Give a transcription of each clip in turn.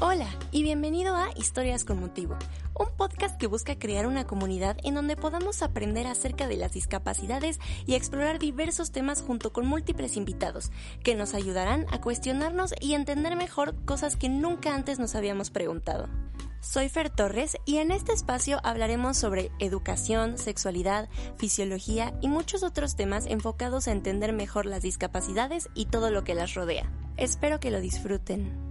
Hola y bienvenido a Historias con Motivo, un podcast que busca crear una comunidad en donde podamos aprender acerca de las discapacidades y explorar diversos temas junto con múltiples invitados que nos ayudarán a cuestionarnos y entender mejor cosas que nunca antes nos habíamos preguntado. Soy Fer Torres y en este espacio hablaremos sobre educación, sexualidad, fisiología y muchos otros temas enfocados a entender mejor las discapacidades y todo lo que las rodea. Espero que lo disfruten.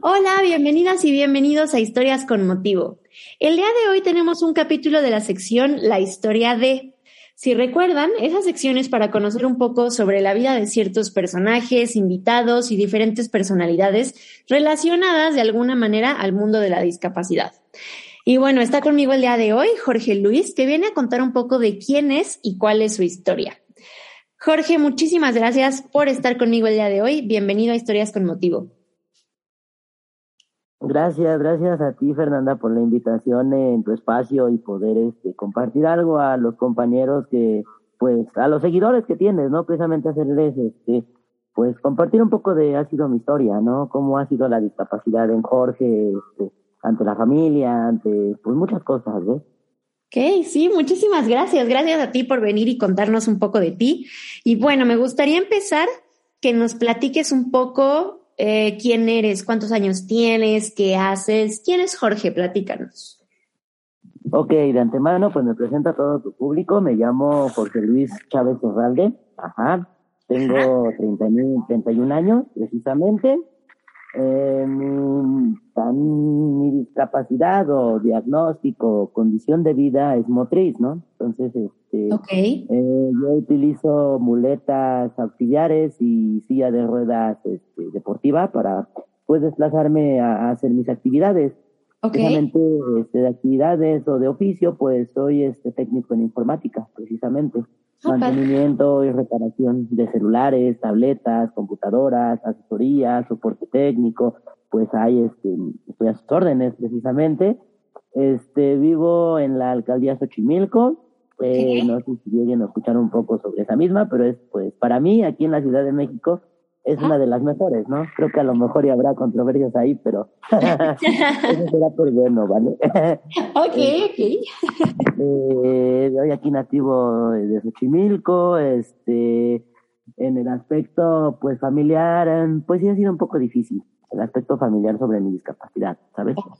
Hola, bienvenidas y bienvenidos a Historias con Motivo. El día de hoy tenemos un capítulo de la sección La historia de. Si recuerdan, esa sección es para conocer un poco sobre la vida de ciertos personajes, invitados y diferentes personalidades relacionadas de alguna manera al mundo de la discapacidad. Y bueno, está conmigo el día de hoy Jorge Luis, que viene a contar un poco de quién es y cuál es su historia. Jorge, muchísimas gracias por estar conmigo el día de hoy. Bienvenido a Historias con Motivo. Gracias, gracias a ti, Fernanda, por la invitación en tu espacio y poder este, compartir algo a los compañeros que, pues, a los seguidores que tienes, ¿no? Precisamente hacerles, este, pues, compartir un poco de, ha sido mi historia, ¿no? Cómo ha sido la discapacidad en Jorge, este, ante la familia, ante, pues, muchas cosas, ¿ves? Ok, sí, muchísimas gracias. Gracias a ti por venir y contarnos un poco de ti. Y bueno, me gustaría empezar que nos platiques un poco eh, quién eres, cuántos años tienes, qué haces. ¿Quién es Jorge? Platícanos. Ok, de antemano, pues me presento a todo tu público. Me llamo Jorge Luis Chávez Herralde. Ajá. Tengo 31 años, precisamente. Eh, mi, mi, discapacidad o diagnóstico, condición de vida es motriz, ¿no? Entonces, este, eh, yo utilizo muletas auxiliares y silla de ruedas este, deportiva para pues desplazarme a, hacer mis actividades. Precisamente este, de actividades o de oficio, pues soy este técnico en informática, precisamente. Mantenimiento y reparación de celulares, tabletas, computadoras, asesoría, soporte técnico, pues hay este, estoy a sus órdenes precisamente. Este, vivo en la alcaldía Xochimilco. Eh, no sé si lleguen a escuchar un poco sobre esa misma, pero es pues para mí aquí en la Ciudad de México es una de las mejores, ¿no? Creo que a lo mejor ya habrá controversias ahí, pero eso será por bueno, ¿vale? ok, ok. eh, hoy aquí nativo de Xochimilco, este, en el aspecto, pues, familiar, em, pues sí ha sido un poco difícil, el aspecto familiar sobre mi discapacidad, ¿sabes? Ok.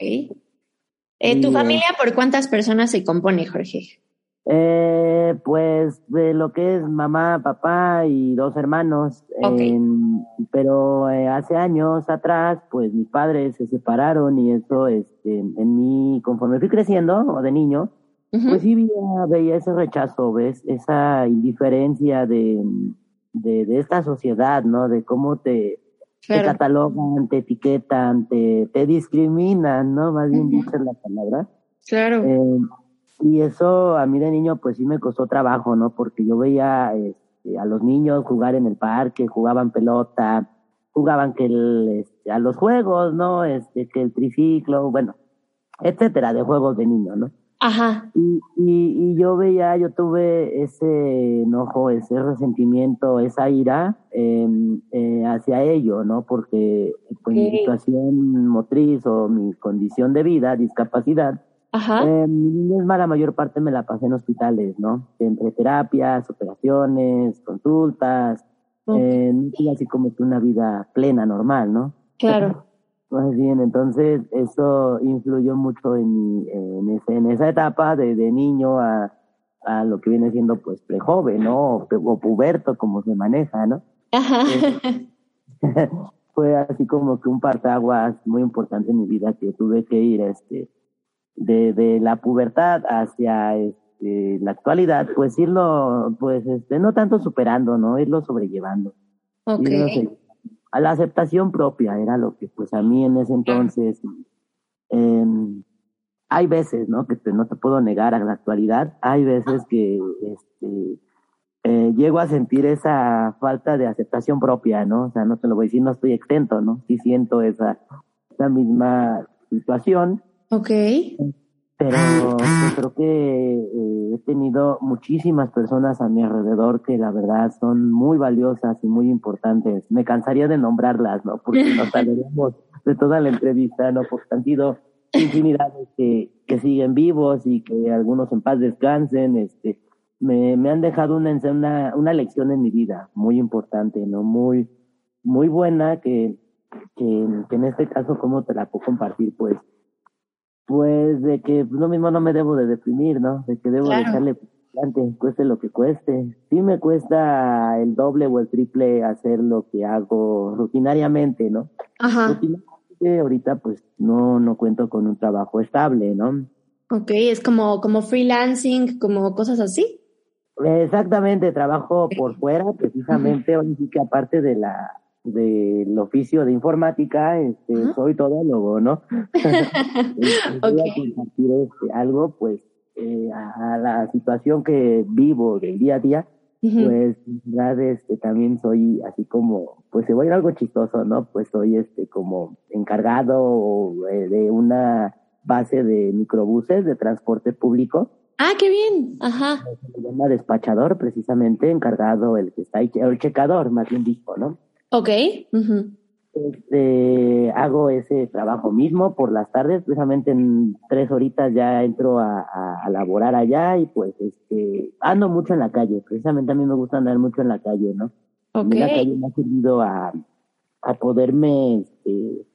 Eh, ¿Tu familia por cuántas personas se compone, Jorge? Eh, pues de lo que es mamá, papá y dos hermanos. pero eh, hace años atrás, pues mis padres se separaron y eso, este, en mí, conforme fui creciendo o de niño, pues sí veía, veía, ese rechazo, ves, esa indiferencia de, de, esta sociedad, ¿no? De cómo te, catalogan, te etiquetan, te, te discriminan, ¿no? Más bien dicho la palabra. Claro. Eh, y eso a mí de niño pues sí me costó trabajo, ¿no? Porque yo veía este, a los niños jugar en el parque, jugaban pelota, jugaban que el, este, a los juegos, ¿no? Este, que el triciclo, bueno, etcétera, de juegos de niño, ¿no? Ajá. Y, y, yo veía, yo tuve ese enojo, ese resentimiento, esa ira em, eh, hacia ello, ¿no? Porque pues, mi situación motriz o mi condición de vida, discapacidad, Ajá. Eh, mi niñez la mayor parte me la pasé en hospitales, ¿no? Entre terapias, operaciones, consultas, eh, así como que una vida plena, normal, ¿no? Claro. Más bien, entonces eso influyó mucho en, en, ese, en esa etapa de, de niño a, a lo que viene siendo pues prejoven, ¿no? O, puberto, como se maneja, ¿no? Ajá. fue así como que un partaguas muy importante en mi vida que tuve que ir este de, de la pubertad hacia, este, la actualidad, pues irlo, pues, este, no tanto superando, ¿no? Irlo sobrellevando. Ok. a la aceptación propia era lo que, pues, a mí en ese entonces, em, hay veces, ¿no? Que no te puedo negar a la actualidad, hay veces que, este, eh, llego a sentir esa falta de aceptación propia, ¿no? O sea, no te lo voy a decir, no estoy exento, ¿no? Sí siento esa, esa misma situación. Ok. Pero yo creo que eh, he tenido muchísimas personas a mi alrededor que la verdad son muy valiosas y muy importantes. Me cansaría de nombrarlas, ¿no? Porque nos hablaríamos de toda la entrevista, ¿no? Porque han sido infinidades que, que siguen vivos y que algunos en paz descansen, este, me, me han dejado una, una, una lección en mi vida muy importante, ¿no? Muy, muy buena que, que, que en este caso, ¿cómo te la puedo compartir? Pues, pues de que lo mismo no me debo de deprimir, ¿no? De que debo Claro. de echarle adelante, cueste lo que cueste. Sí me cuesta el doble o el triple hacer lo que hago rutinariamente, ¿no? Ajá. Rutinariamente ahorita pues no, no cuento con un trabajo estable, ¿no? Ok, es como, como freelancing, como cosas así. Exactamente, trabajo por fuera, precisamente, hoy sí que aparte de la del oficio de informática, este, Ajá. soy todólogo, ¿no? Este, voy a compartir este, algo, pues, eh, a, a la situación que vivo del día a día, Ujú. pues, en verdad, este, también soy así como, pues, se va a ir algo chistoso, ¿no? Pues soy, este, como encargado eh, de una base de microbuses de transporte público, Ah, qué bien. Ajá. se llama despachador, precisamente, encargado el que está ahí, el checador, más bien dijo, ¿no? Ok. Ujú. Este, hago ese trabajo mismo por las tardes, precisamente en tres horitas ya entro a, a, a laborar allá y pues este, ando mucho en la calle, precisamente a mí me gusta andar mucho en la calle, ¿no? A Ok. mí la calle me ha servido a, a poderme, este,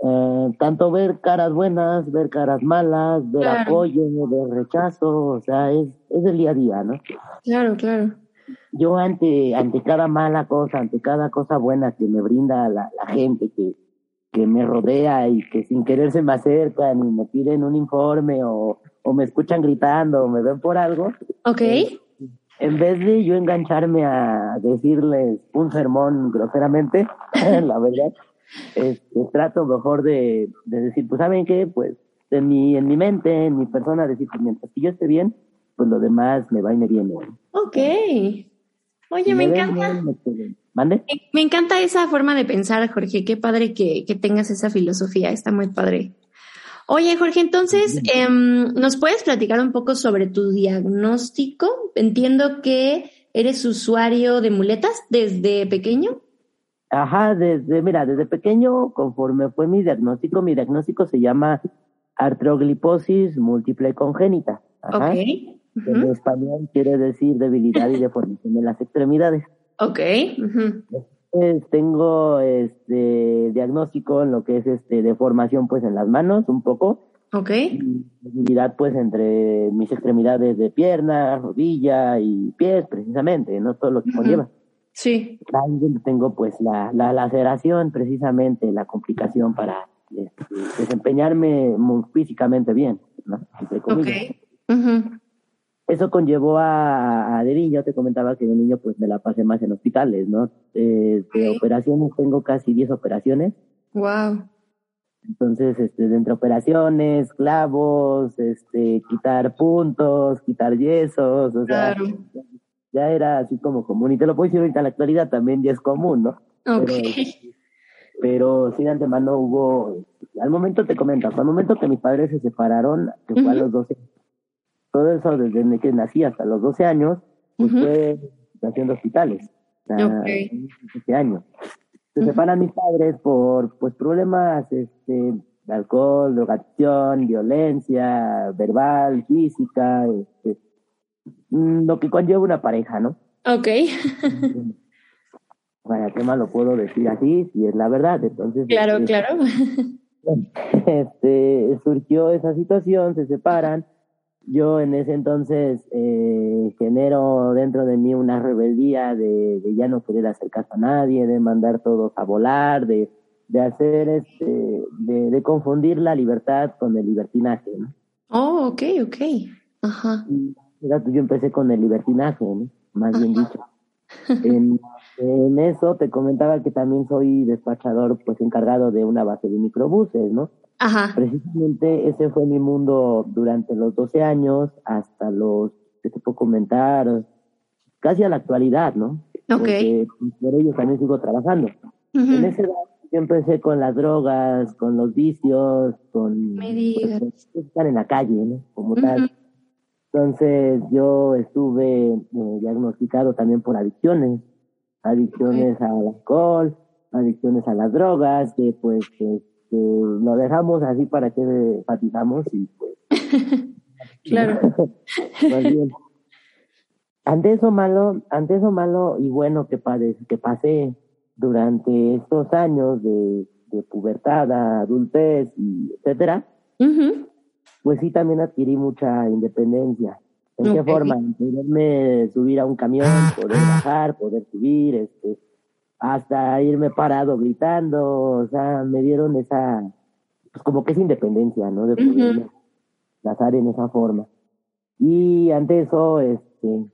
eh, tanto ver caras buenas, ver caras malas, ver Claro. apoyo, ver rechazo, o sea, es, es el día a día, ¿no? Claro, claro. Yo ante, ante cada mala cosa, ante cada cosa buena que me brinda la, la gente que, que me rodea y que sin querer se me acercan y me piden un informe o, o me escuchan gritando o me ven por algo, Ok. en vez de yo engancharme a decirles un sermón groseramente, la verdad, este, trato mejor de, de decir, pues saben qué, pues en mi, en mi mente, en mi persona, decir, pues mientras que yo esté bien, pues lo demás me va y me viene. Ok. Oye, me encanta. me encanta esa forma de pensar, Jorge. Qué padre que, que tengas esa filosofía. Está muy padre. Oye, Jorge, entonces, em, ¿nos puedes platicar un poco sobre tu diagnóstico? Entiendo que eres usuario de muletas desde pequeño. Ajá, desde, mira, desde pequeño, conforme fue mi diagnóstico, mi diagnóstico se llama artrogliposis múltiple congénita. Ajá. Ok. En español quiere decir debilidad y deformación de las extremidades. Ok. ujú. Pues, tengo este diagnóstico en lo que es este deformación pues en las manos un poco Ok. y debilidad pues entre mis extremidades de pierna, rodilla y pies precisamente, no todo lo que conlleva. Sí. Donde tengo pues la, la laceración, precisamente la complicación para este, desempeñarme muy físicamente bien, ¿no? Entre. Eso conllevó a, a de niño, te comentaba que de niño pues me la pasé más en hospitales, ¿no? Eh, de operaciones tengo casi 10 operaciones, Wow. entonces este, de entre operaciones, clavos, este, quitar puntos, quitar yesos, o sea, Claro. ya era así como común, y te lo puedo decir ahorita en la actualidad también ya es común, ¿no? Ok. Pero, pero sí de antemano hubo, al momento te comento, al momento que mis padres se separaron, que fue a los 12, todo eso desde que nací hasta los 12 años, pues Ujú. fue haciendo hospitales, o sea, Ok. 12 años. Se separan mis padres por pues problemas este, de alcohol, drogadicción, violencia verbal, física, este, mm, lo que conlleva una pareja, ¿no? Ok. Bueno, ¿qué más lo puedo decir así? Si es la verdad, entonces... Claro, este, claro. este, surgió esa situación, se separan. Yo en ese entonces eh, genero dentro de mí una rebeldía de, de ya no querer hacer caso a nadie, de mandar todos a volar, de, de hacer este, de, de confundir la libertad con el libertinaje. ¿no? Oh, ok, ok. Ajá. Y yo empecé con el libertinaje, ¿no? más bien dicho. En, en, eso te comentaba que también soy despachador, pues encargado de una base de microbuses, ¿no? Ajá. Precisamente ese fue mi mundo durante los 12 años hasta los, que te puedo comentar, casi a la actualidad, ¿no? Ok. Porque pues, por ellos también sigo trabajando. En ese edad yo empecé con las drogas, con los vicios, con... Digas. Pues, estar en la calle, ¿no? Como tal. Entonces yo estuve eh, diagnosticado también por adicciones, adicciones al alcohol, adicciones a las drogas, que pues que, lo dejamos así para que enfatizamos y pues... claro. ante eso malo, ante eso malo y bueno que, que pasé durante estos años de, de pubertad, adultez y etcétera, pues sí también adquirí mucha independencia. ¿En qué forma? En poderme subir a un camión, poder bajar, poder subir, este, hasta irme parado gritando, o sea, me dieron esa, pues como que esa independencia, ¿no? De poderme uh en esa forma. Y ante eso, este,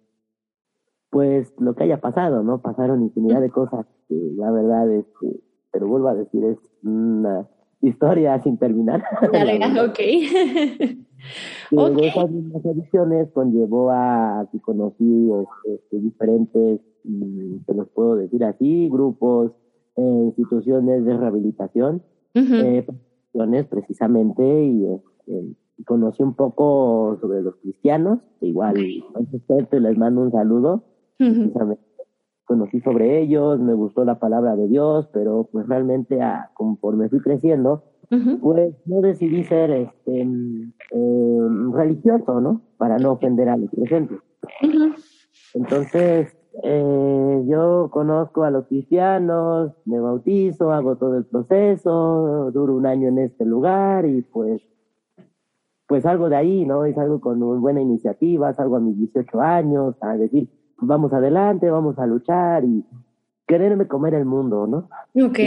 pues lo que haya pasado, ¿no? Pasaron infinidad de cosas que la verdad es que, pero vuelvo a decir, es una historia sin terminar. ok. okay. esas mismas ediciones conllevó a que conocí este, diferentes, mm, te los puedo decir así, grupos, eh, instituciones de rehabilitación, eh, precisamente, y este, conocí un poco sobre los cristianos, igual, entonces les mando un saludo, precisamente conocí sobre ellos, me gustó la palabra de Dios, pero pues realmente a, conforme fui creciendo, pues no decidí ser este eh, religioso, ¿no? Para no ofender a los presentes. Entonces, eh, yo conozco a los cristianos, me bautizo, hago todo el proceso, duro un año en este lugar y pues pues algo de ahí, ¿no? Es algo con una buena iniciativa, salgo a mis 18 años, a decir, vamos adelante, vamos a luchar y quererme comer el mundo, ¿no? Ok.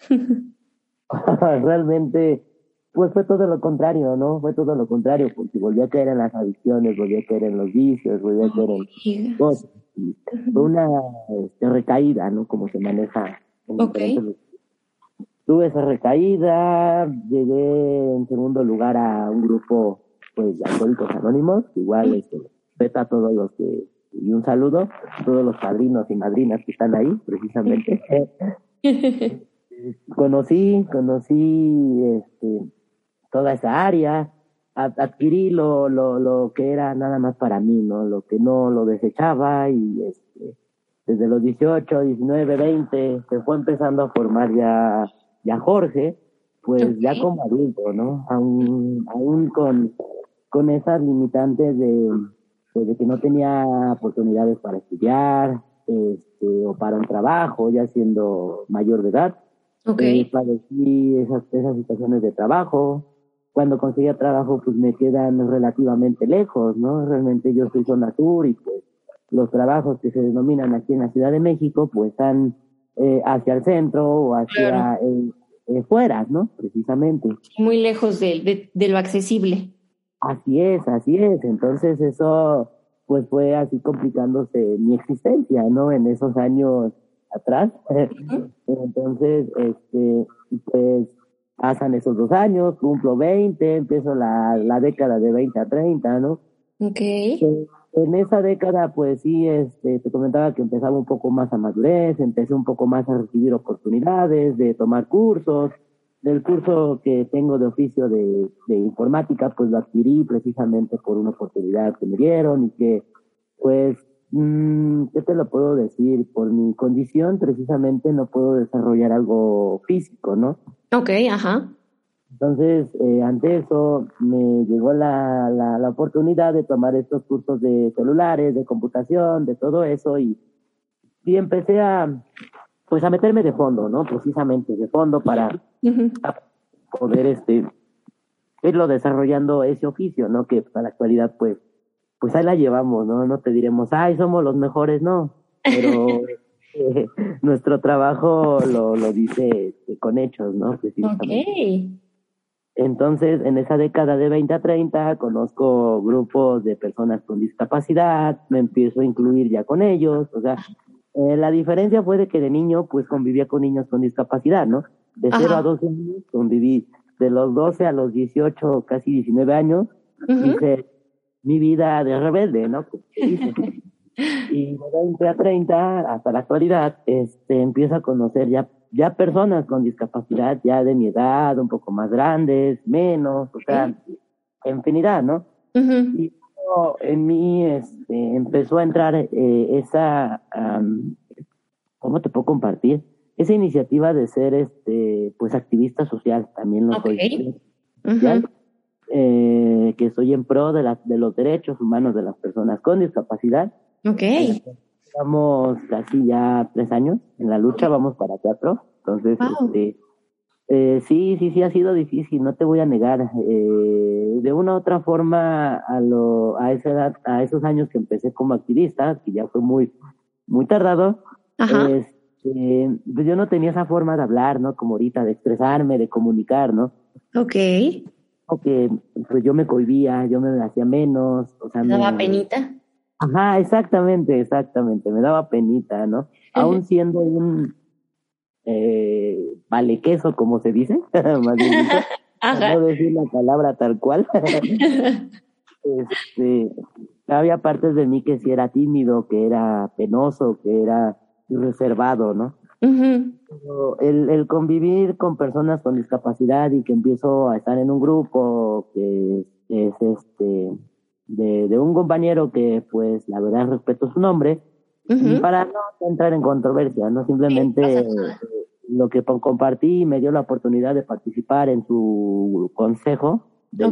Realmente, pues fue todo lo contrario, ¿no? Fue todo lo contrario, porque volví a caer en las adicciones, volví a caer en los vicios, volví a caer en cosas. fue una este, recaída, ¿no? Como se maneja. ok. Tuve esa recaída, llegué en segundo lugar a un grupo, pues, de alcohólicos anónimos, igual, este, respeta a todos los que y un saludo a todos los padrinos y madrinas que están ahí, precisamente. conocí, conocí este, toda esa área, adquirí lo, lo, lo que era nada más para mí, ¿no? Lo que no lo desechaba y este, desde los 18, 19, 20 se fue empezando a formar ya, ya Jorge, pues ya como adulto, ¿no? Aún, aún con, con esas limitantes de, pues de que no tenía oportunidades para estudiar este, o para un trabajo, ya siendo mayor de edad. Okay. Eh, padecí esas, esas situaciones de trabajo. Cuando conseguía trabajo, pues me quedan relativamente lejos, ¿no? Realmente yo soy zona sur y pues los trabajos que se denominan aquí en la Ciudad de México, pues están eh, hacia el centro o hacia eh, eh, fuera, ¿no? Precisamente. Muy lejos de, de, de lo accesible. Así es, así es. Entonces eso pues fue así complicándose mi existencia, ¿no? En esos años atrás. Entonces, este, pues pasan esos dos años, cumplo 20, empiezo la, la década de 20 a 30, ¿no? Ok. En esa década, pues sí, este, te comentaba que empezaba un poco más a madurez, empecé un poco más a recibir oportunidades de tomar cursos, del curso que tengo de oficio de, de, informática, pues lo adquirí precisamente por una oportunidad que me dieron y que, pues, mmm, ¿qué te lo puedo decir? Por mi condición, precisamente no puedo desarrollar algo físico, ¿no? Ok, ajá. Entonces, eh, ante eso, me llegó la, la, la oportunidad de tomar estos cursos de celulares, de computación, de todo eso, y, y empecé a, pues a meterme de fondo, ¿no? Precisamente de fondo para poder este irlo desarrollando ese oficio, ¿no? Que para la actualidad pues pues ahí la llevamos, ¿no? No te diremos, "Ay, somos los mejores", no, pero eh, nuestro trabajo lo, lo dice este, con hechos, ¿no? Precisamente. Entonces, en esa década de 20 a 30, conozco grupos de personas con discapacidad, me empiezo a incluir ya con ellos, o sea, eh, la diferencia fue de que de niño, pues convivía con niños con discapacidad, ¿no? De 0 a 12 años conviví, de los 12 a los 18, casi 19 años, hice mi vida de rebelde, ¿no? y de 20 a 30, hasta la actualidad, este, empiezo a conocer ya ya personas con discapacidad, ya de mi edad, un poco más grandes, menos, o sea, infinidad, ¿no? Y en mí este, empezó a entrar eh, esa, ¿cómo te puedo compartir? Esa iniciativa de ser, este, pues, activista social, también lo soy. Eh, que soy en pro de, la, de los derechos humanos de las personas con discapacidad. Ok. Estamos casi ya tres años en la lucha, vamos para cuatro. Entonces, este, eh, sí, sí, sí ha sido difícil, no te voy a negar. Eh, de una u otra forma, a, lo, a esa edad, a esos años que empecé como activista, que ya fue muy, muy tardado, este, pues yo no tenía esa forma de hablar, ¿no? Como ahorita, de expresarme, de comunicar, ¿no? Ok. Que pues yo me cohibía, yo me hacía menos, o sea, me daba penita. Ajá, exactamente, exactamente, me daba penita, ¿no? Aún siendo un eh, vale queso, como se dice, más bien no decir la palabra tal cual. este, había partes de mí que sí era tímido, que era penoso, que era reservado, ¿no? El, el convivir con personas con discapacidad y que empiezo a estar en un grupo que es este de, de un compañero que, pues, la verdad respeto su nombre, para no entrar en controversia, no simplemente lo que compartí me dio la oportunidad de participar en su consejo. De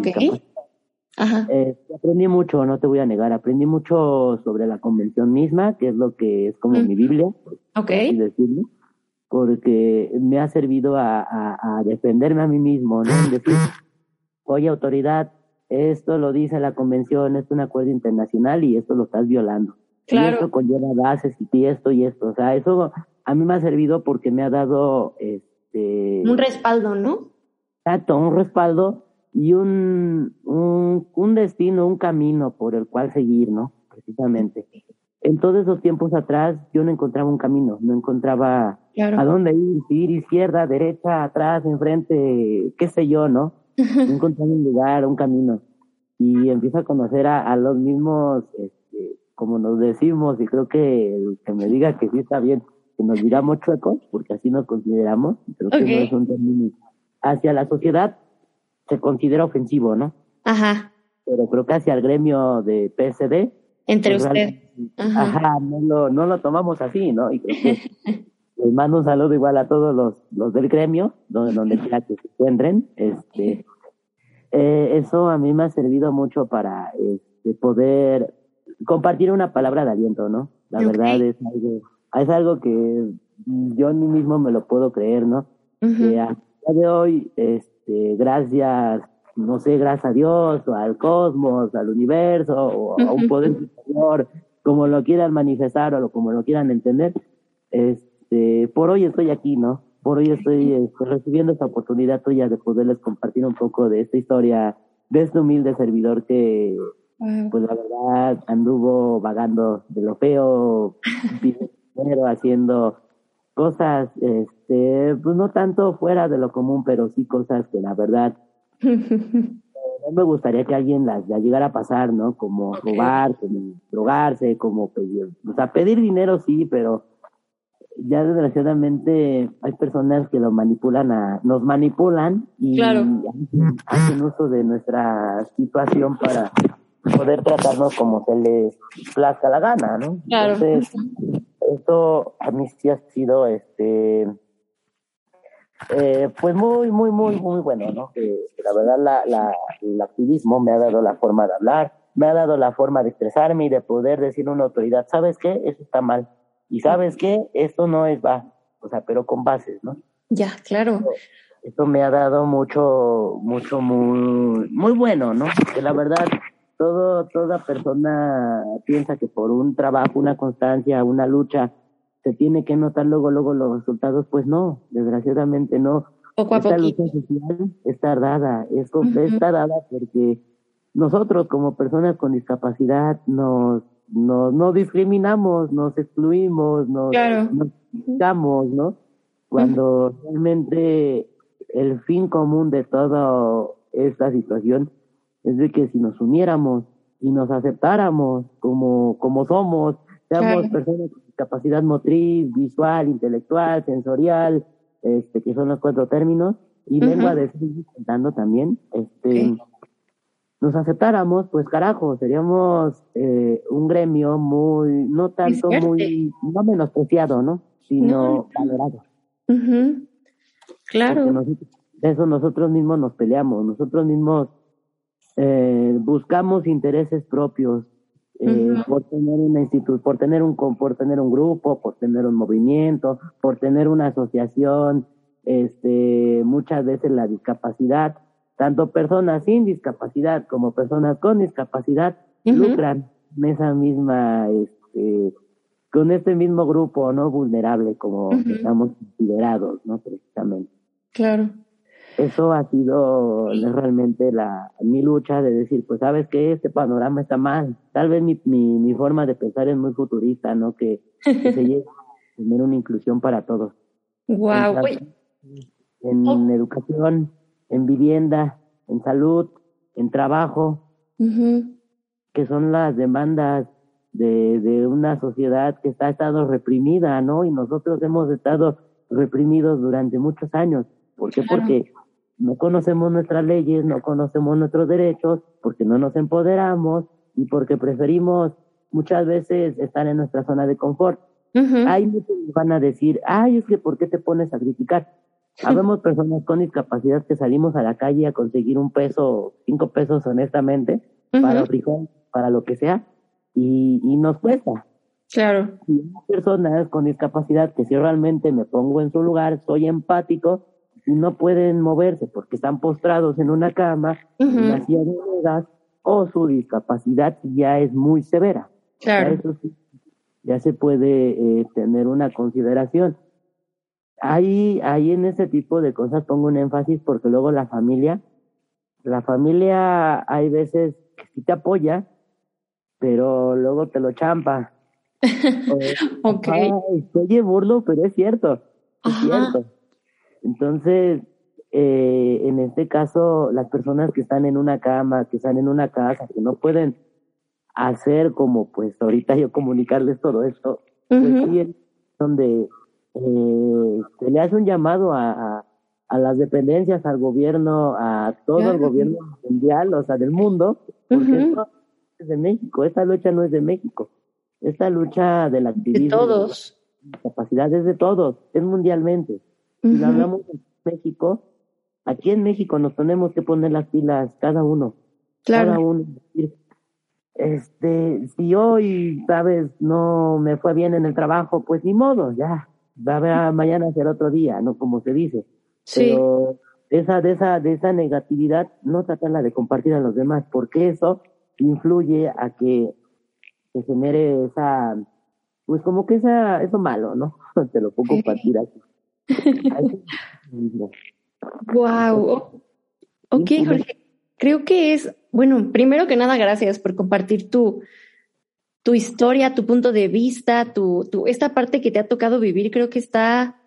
eh, aprendí mucho, no te voy a negar, aprendí mucho sobre la convención misma, que es lo que es como mi Biblia, okay. decirlo, porque me ha servido a, a, a defenderme a mí mismo, ¿no? decir, oye autoridad, esto lo dice la convención, es un acuerdo internacional y esto lo estás violando. Claro. Y esto conlleva bases y esto y esto. O sea, eso a mí me ha servido porque me ha dado este. Un respaldo, ¿no? Exacto, un respaldo y un, un, un destino, un camino por el cual seguir, ¿no? Precisamente. En todos esos tiempos atrás yo no encontraba un camino, no encontraba a dónde ir, ir izquierda, derecha, atrás, enfrente, qué sé yo, ¿no? No encontraba un lugar, un camino. Y empiezo a conocer a, a los mismos, este, como nos decimos, y creo que el que me diga que sí está bien, que nos diramos chuecos, porque así nos consideramos, creo que no es un término hacia la sociedad se considera ofensivo, ¿no? Ajá. Pero creo que hacia el gremio de PSD. Entre pues, ustedes. Ajá, no, lo, no lo tomamos así, ¿no? Y creo que les mando un saludo igual a todos los, los del gremio, donde, donde quiera que se encuentren. Este, eh, eso a mí me ha servido mucho para este, poder compartir una palabra de aliento, ¿no? La verdad es algo, es algo que yo ni mismo me lo puedo creer, ¿no? Que a día de hoy, este, gracias, no sé, gracias a Dios, o al cosmos, al universo, o a un poder superior, como lo quieran manifestar o como lo quieran entender, este, este, por hoy estoy aquí, ¿no? Por hoy estoy este, recibiendo esta oportunidad tuya de poderles compartir un poco de esta historia de este humilde servidor que, pues la verdad, anduvo vagando de lo feo, haciendo cosas, este, pues no tanto fuera de lo común, pero sí cosas que la verdad no me gustaría que alguien las llegara a pasar, ¿no? Como robar, como drogarse, como pedir, o sea, pedir dinero sí, pero ya desgraciadamente hay personas que lo manipulan a, nos manipulan y hacen uso de nuestra situación para poder tratarnos como se les plazca la gana, ¿no? Entonces, esto a mí sí ha sido este eh, pues muy, muy, muy, muy bueno, ¿no? Que, la verdad la, la, el activismo me ha dado la forma de hablar, me ha dado la forma de expresarme y de poder decir a una autoridad, ¿sabes qué? Eso está mal y sabes qué, esto no es va, o sea, pero con bases, ¿no? Ya, claro. Esto me ha dado mucho, mucho, muy, muy bueno, ¿no? Que la verdad, todo, toda persona piensa que por un trabajo, una constancia, una lucha, se tiene que notar luego, luego los resultados, pues no, desgraciadamente no. Poco a esta lucha social es tardada, es, es tardada porque nosotros como personas con discapacidad nos, nos no discriminamos, nos excluimos, nos, claro. nos ¿no? Cuando realmente el fin común de toda esta situación es de que si nos uniéramos y nos aceptáramos como, como somos, seamos personas con discapacidad motriz, visual, intelectual, sensorial, este, que son los cuatro términos, y lengua de contando también, este, nos aceptáramos, pues carajo, seríamos eh, un gremio muy, no tanto muy, no menospreciado, ¿no? Sino valorado. Claro. de eso nosotros mismos nos peleamos, nosotros mismos eh, buscamos intereses propios eh, por tener una institución, por tener un por tener un grupo, por tener un movimiento, por tener una asociación, este, muchas veces la discapacidad tanto personas sin discapacidad como personas con discapacidad lucran en esa misma, este, con este mismo grupo no vulnerable como estamos considerados, ¿no? Precisamente. Claro. Eso ha sido realmente la, mi lucha de decir, pues sabes que este panorama está mal. Tal vez mi, mi, mi forma de pensar es muy futurista, ¿no? Que, se llegue a tener una inclusión para todos. Wow. En, en educación, en vivienda, en salud, en trabajo, que son las demandas de, de una sociedad que está estado reprimida, ¿no? Y nosotros hemos estado reprimidos durante muchos años. ¿Por qué? Porque no conocemos nuestras leyes, no conocemos nuestros derechos, porque no nos empoderamos y porque preferimos muchas veces estar en nuestra zona de confort. Hay muchos que van a decir, ay, es que ¿por qué te pones a criticar? Habemos personas con discapacidad que salimos a la calle a conseguir un peso, cinco pesos honestamente, para frijol, para lo que sea, y, y nos cuesta. Claro. Y hay personas con discapacidad que si realmente me pongo en su lugar, soy empático, y no pueden moverse porque están postrados en una cama, en una silla de ruedas, o su discapacidad ya es muy severa. Claro. Ya, eso sí, ya se puede eh, tener una consideración. Ahí, ahí en ese tipo de cosas pongo un énfasis porque luego la familia, la familia hay veces que sí te apoya, pero luego te lo champa. ok. oye, burlo, pero es cierto, es cierto. Entonces, eh, en este caso, las personas que están en una cama, que están en una casa, que no pueden hacer como, pues, ahorita yo comunicarles todo esto, pues sí, es donde eh, se le hace un llamado a, a, las dependencias, al gobierno, a todo el gobierno mundial, o sea, del mundo, porque esto es de México, esta lucha no es de México, esta lucha del activismo, de todos, de capacidad es de todos, es mundialmente. Si hablamos de México, aquí en México nos tenemos que poner las pilas cada uno, claro. cada uno. Este, si hoy, sabes, no me fue bien en el trabajo, pues ni modo, ya, va a haber mañana será otro día, ¿no? Como se dice. Sí. Pero esa, de esa, de esa negatividad, no tratarla de compartir a los demás, porque eso influye a que se genere esa, pues como que esa, eso malo, ¿no? Te lo puedo compartir aquí. Wow. Ok, Jorge. Creo que es, bueno, primero que nada, gracias por compartir tu, tu historia, tu punto de vista, tu, tu, esta parte que te ha tocado vivir, creo que está,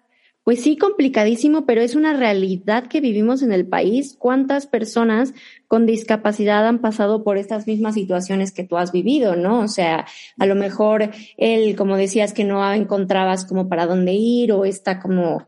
pues sí, complicadísimo, pero es una realidad que vivimos en el país. ¿Cuántas personas con discapacidad han pasado por estas mismas situaciones que tú has vivido, no? O sea, a lo mejor él, como decías, que no encontrabas como para dónde ir o está como,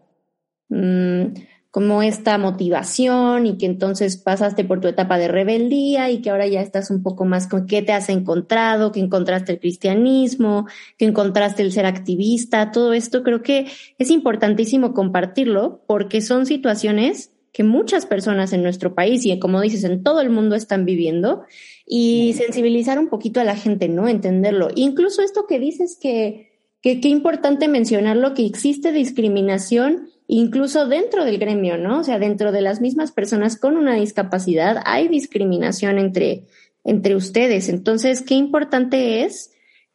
mmm, como esta motivación y que entonces pasaste por tu etapa de rebeldía y que ahora ya estás un poco más con qué te has encontrado, que encontraste el cristianismo, que encontraste el ser activista, todo esto creo que es importantísimo compartirlo porque son situaciones que muchas personas en nuestro país y como dices en todo el mundo están viviendo y sensibilizar un poquito a la gente, ¿no? Entenderlo. Incluso esto que dices que que qué importante mencionarlo que existe discriminación incluso dentro del gremio, ¿no? O sea, dentro de las mismas personas con una discapacidad hay discriminación entre, entre ustedes. Entonces, qué importante es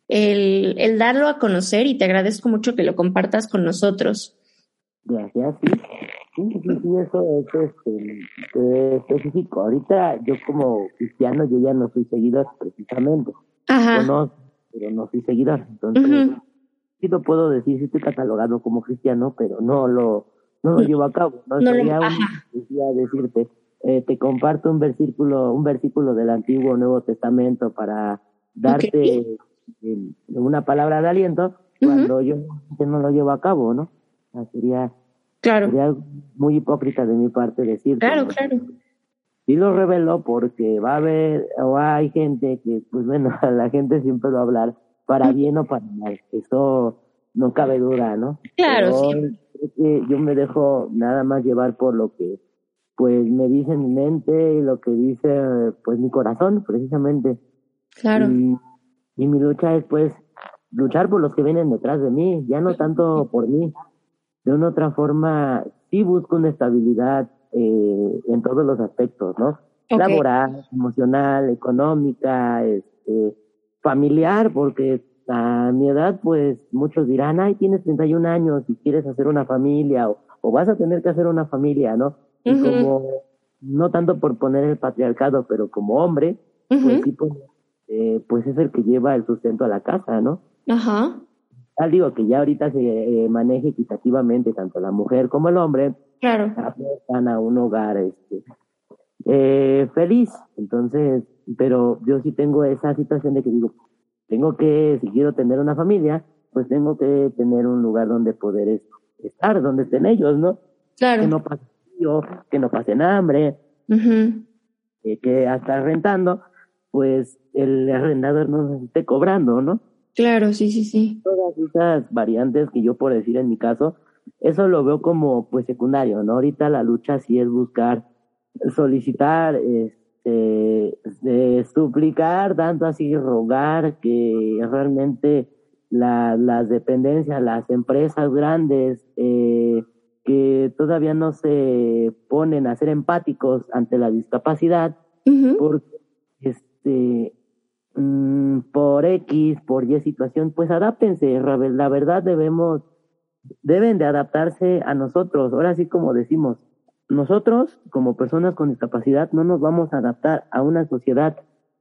el, el darlo a conocer y te agradezco mucho que lo compartas con nosotros. Gracias. Sí. Sí, sí, sí, eso es este, específico. Ahorita yo como cristiano, yo ya no soy seguidor precisamente. Ajá. No, pero no soy seguidor. Entonces, sí lo puedo decir, sí estoy catalogado como cristiano, pero no lo, no lo llevo a cabo. No, no sería lo, decirte, eh, te comparto un versículo, un versículo del Antiguo Nuevo Testamento para darte una palabra de aliento cuando yo no lo llevo a cabo, ¿no? sería Claro. Sería muy hipócrita de mi parte decir. Claro, claro. Sí lo reveló porque va a haber, o hay gente que, pues bueno, la gente siempre va a hablar para bien o para mal. Eso no cabe duda, ¿no? Claro, sí. que yo me dejo nada más llevar por lo que, pues, me dice mi mente y lo que dice, pues, mi corazón, precisamente. Claro. Y, y mi lucha es, pues, luchar por los que vienen detrás de mí, ya no tanto por mí, de una otra forma sí busco una estabilidad eh, en todos los aspectos, ¿no? Laboral, emocional, económica, este, familiar, porque a mi edad, pues muchos dirán, ay, tienes 31 años y quieres hacer una familia, o, o vas a tener que hacer una familia, ¿no? Y como, no tanto por poner el patriarcado, pero como hombre, pues sí, pues, eh, pues es el que lleva el sustento a la casa, ¿no? Ajá digo que ya ahorita se eh, maneje equitativamente tanto la mujer como el hombre, claro. están a un hogar este eh, feliz. Entonces, pero yo sí tengo esa situación de que digo, tengo que, si quiero tener una familia, pues tengo que tener un lugar donde poder estar, donde estén ellos, ¿no? Claro. Que no pase frío, que no pasen hambre, eh, que hasta rentando, pues el arrendador no se esté cobrando, ¿no? Claro, sí, sí, sí. Todas esas variantes que yo por decir en mi caso, eso lo veo como pues secundario, ¿no? Ahorita la lucha sí es buscar, solicitar, este, suplicar, tanto así rogar que realmente la, las dependencias, las empresas grandes, eh, que todavía no se ponen a ser empáticos ante la discapacidad, porque este Mm, por X, por Y situación, pues adáptense, la verdad debemos, deben de adaptarse a nosotros, ahora sí como decimos, nosotros como personas con discapacidad no nos vamos a adaptar a una sociedad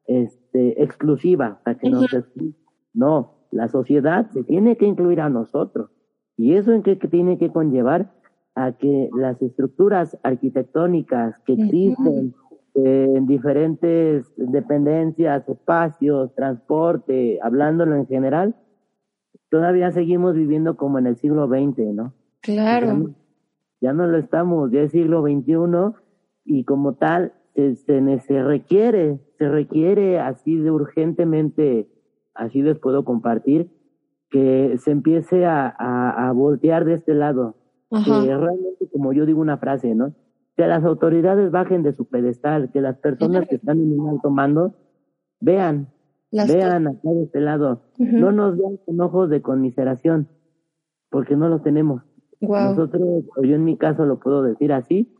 este, exclusiva, que nos no, la sociedad se tiene que incluir a nosotros. ¿Y eso en qué tiene que conllevar? A que las estructuras arquitectónicas que existen, en diferentes dependencias, espacios, transporte, hablándolo en general, todavía seguimos viviendo como en el siglo XX, ¿no? Claro. Ya, no lo estamos, ya es siglo XXI y como tal se, se, requiere, se requiere así de urgentemente, así les puedo compartir, que se empiece a, a, voltear de este lado. Que realmente, como yo digo una frase, ¿no? que las autoridades bajen de su pedestal, que las personas que están en un alto mando vean, vean acá de este lado, no nos vean con ojos de conmiseración, porque no los tenemos. Nosotros, o yo en mi caso lo puedo decir así,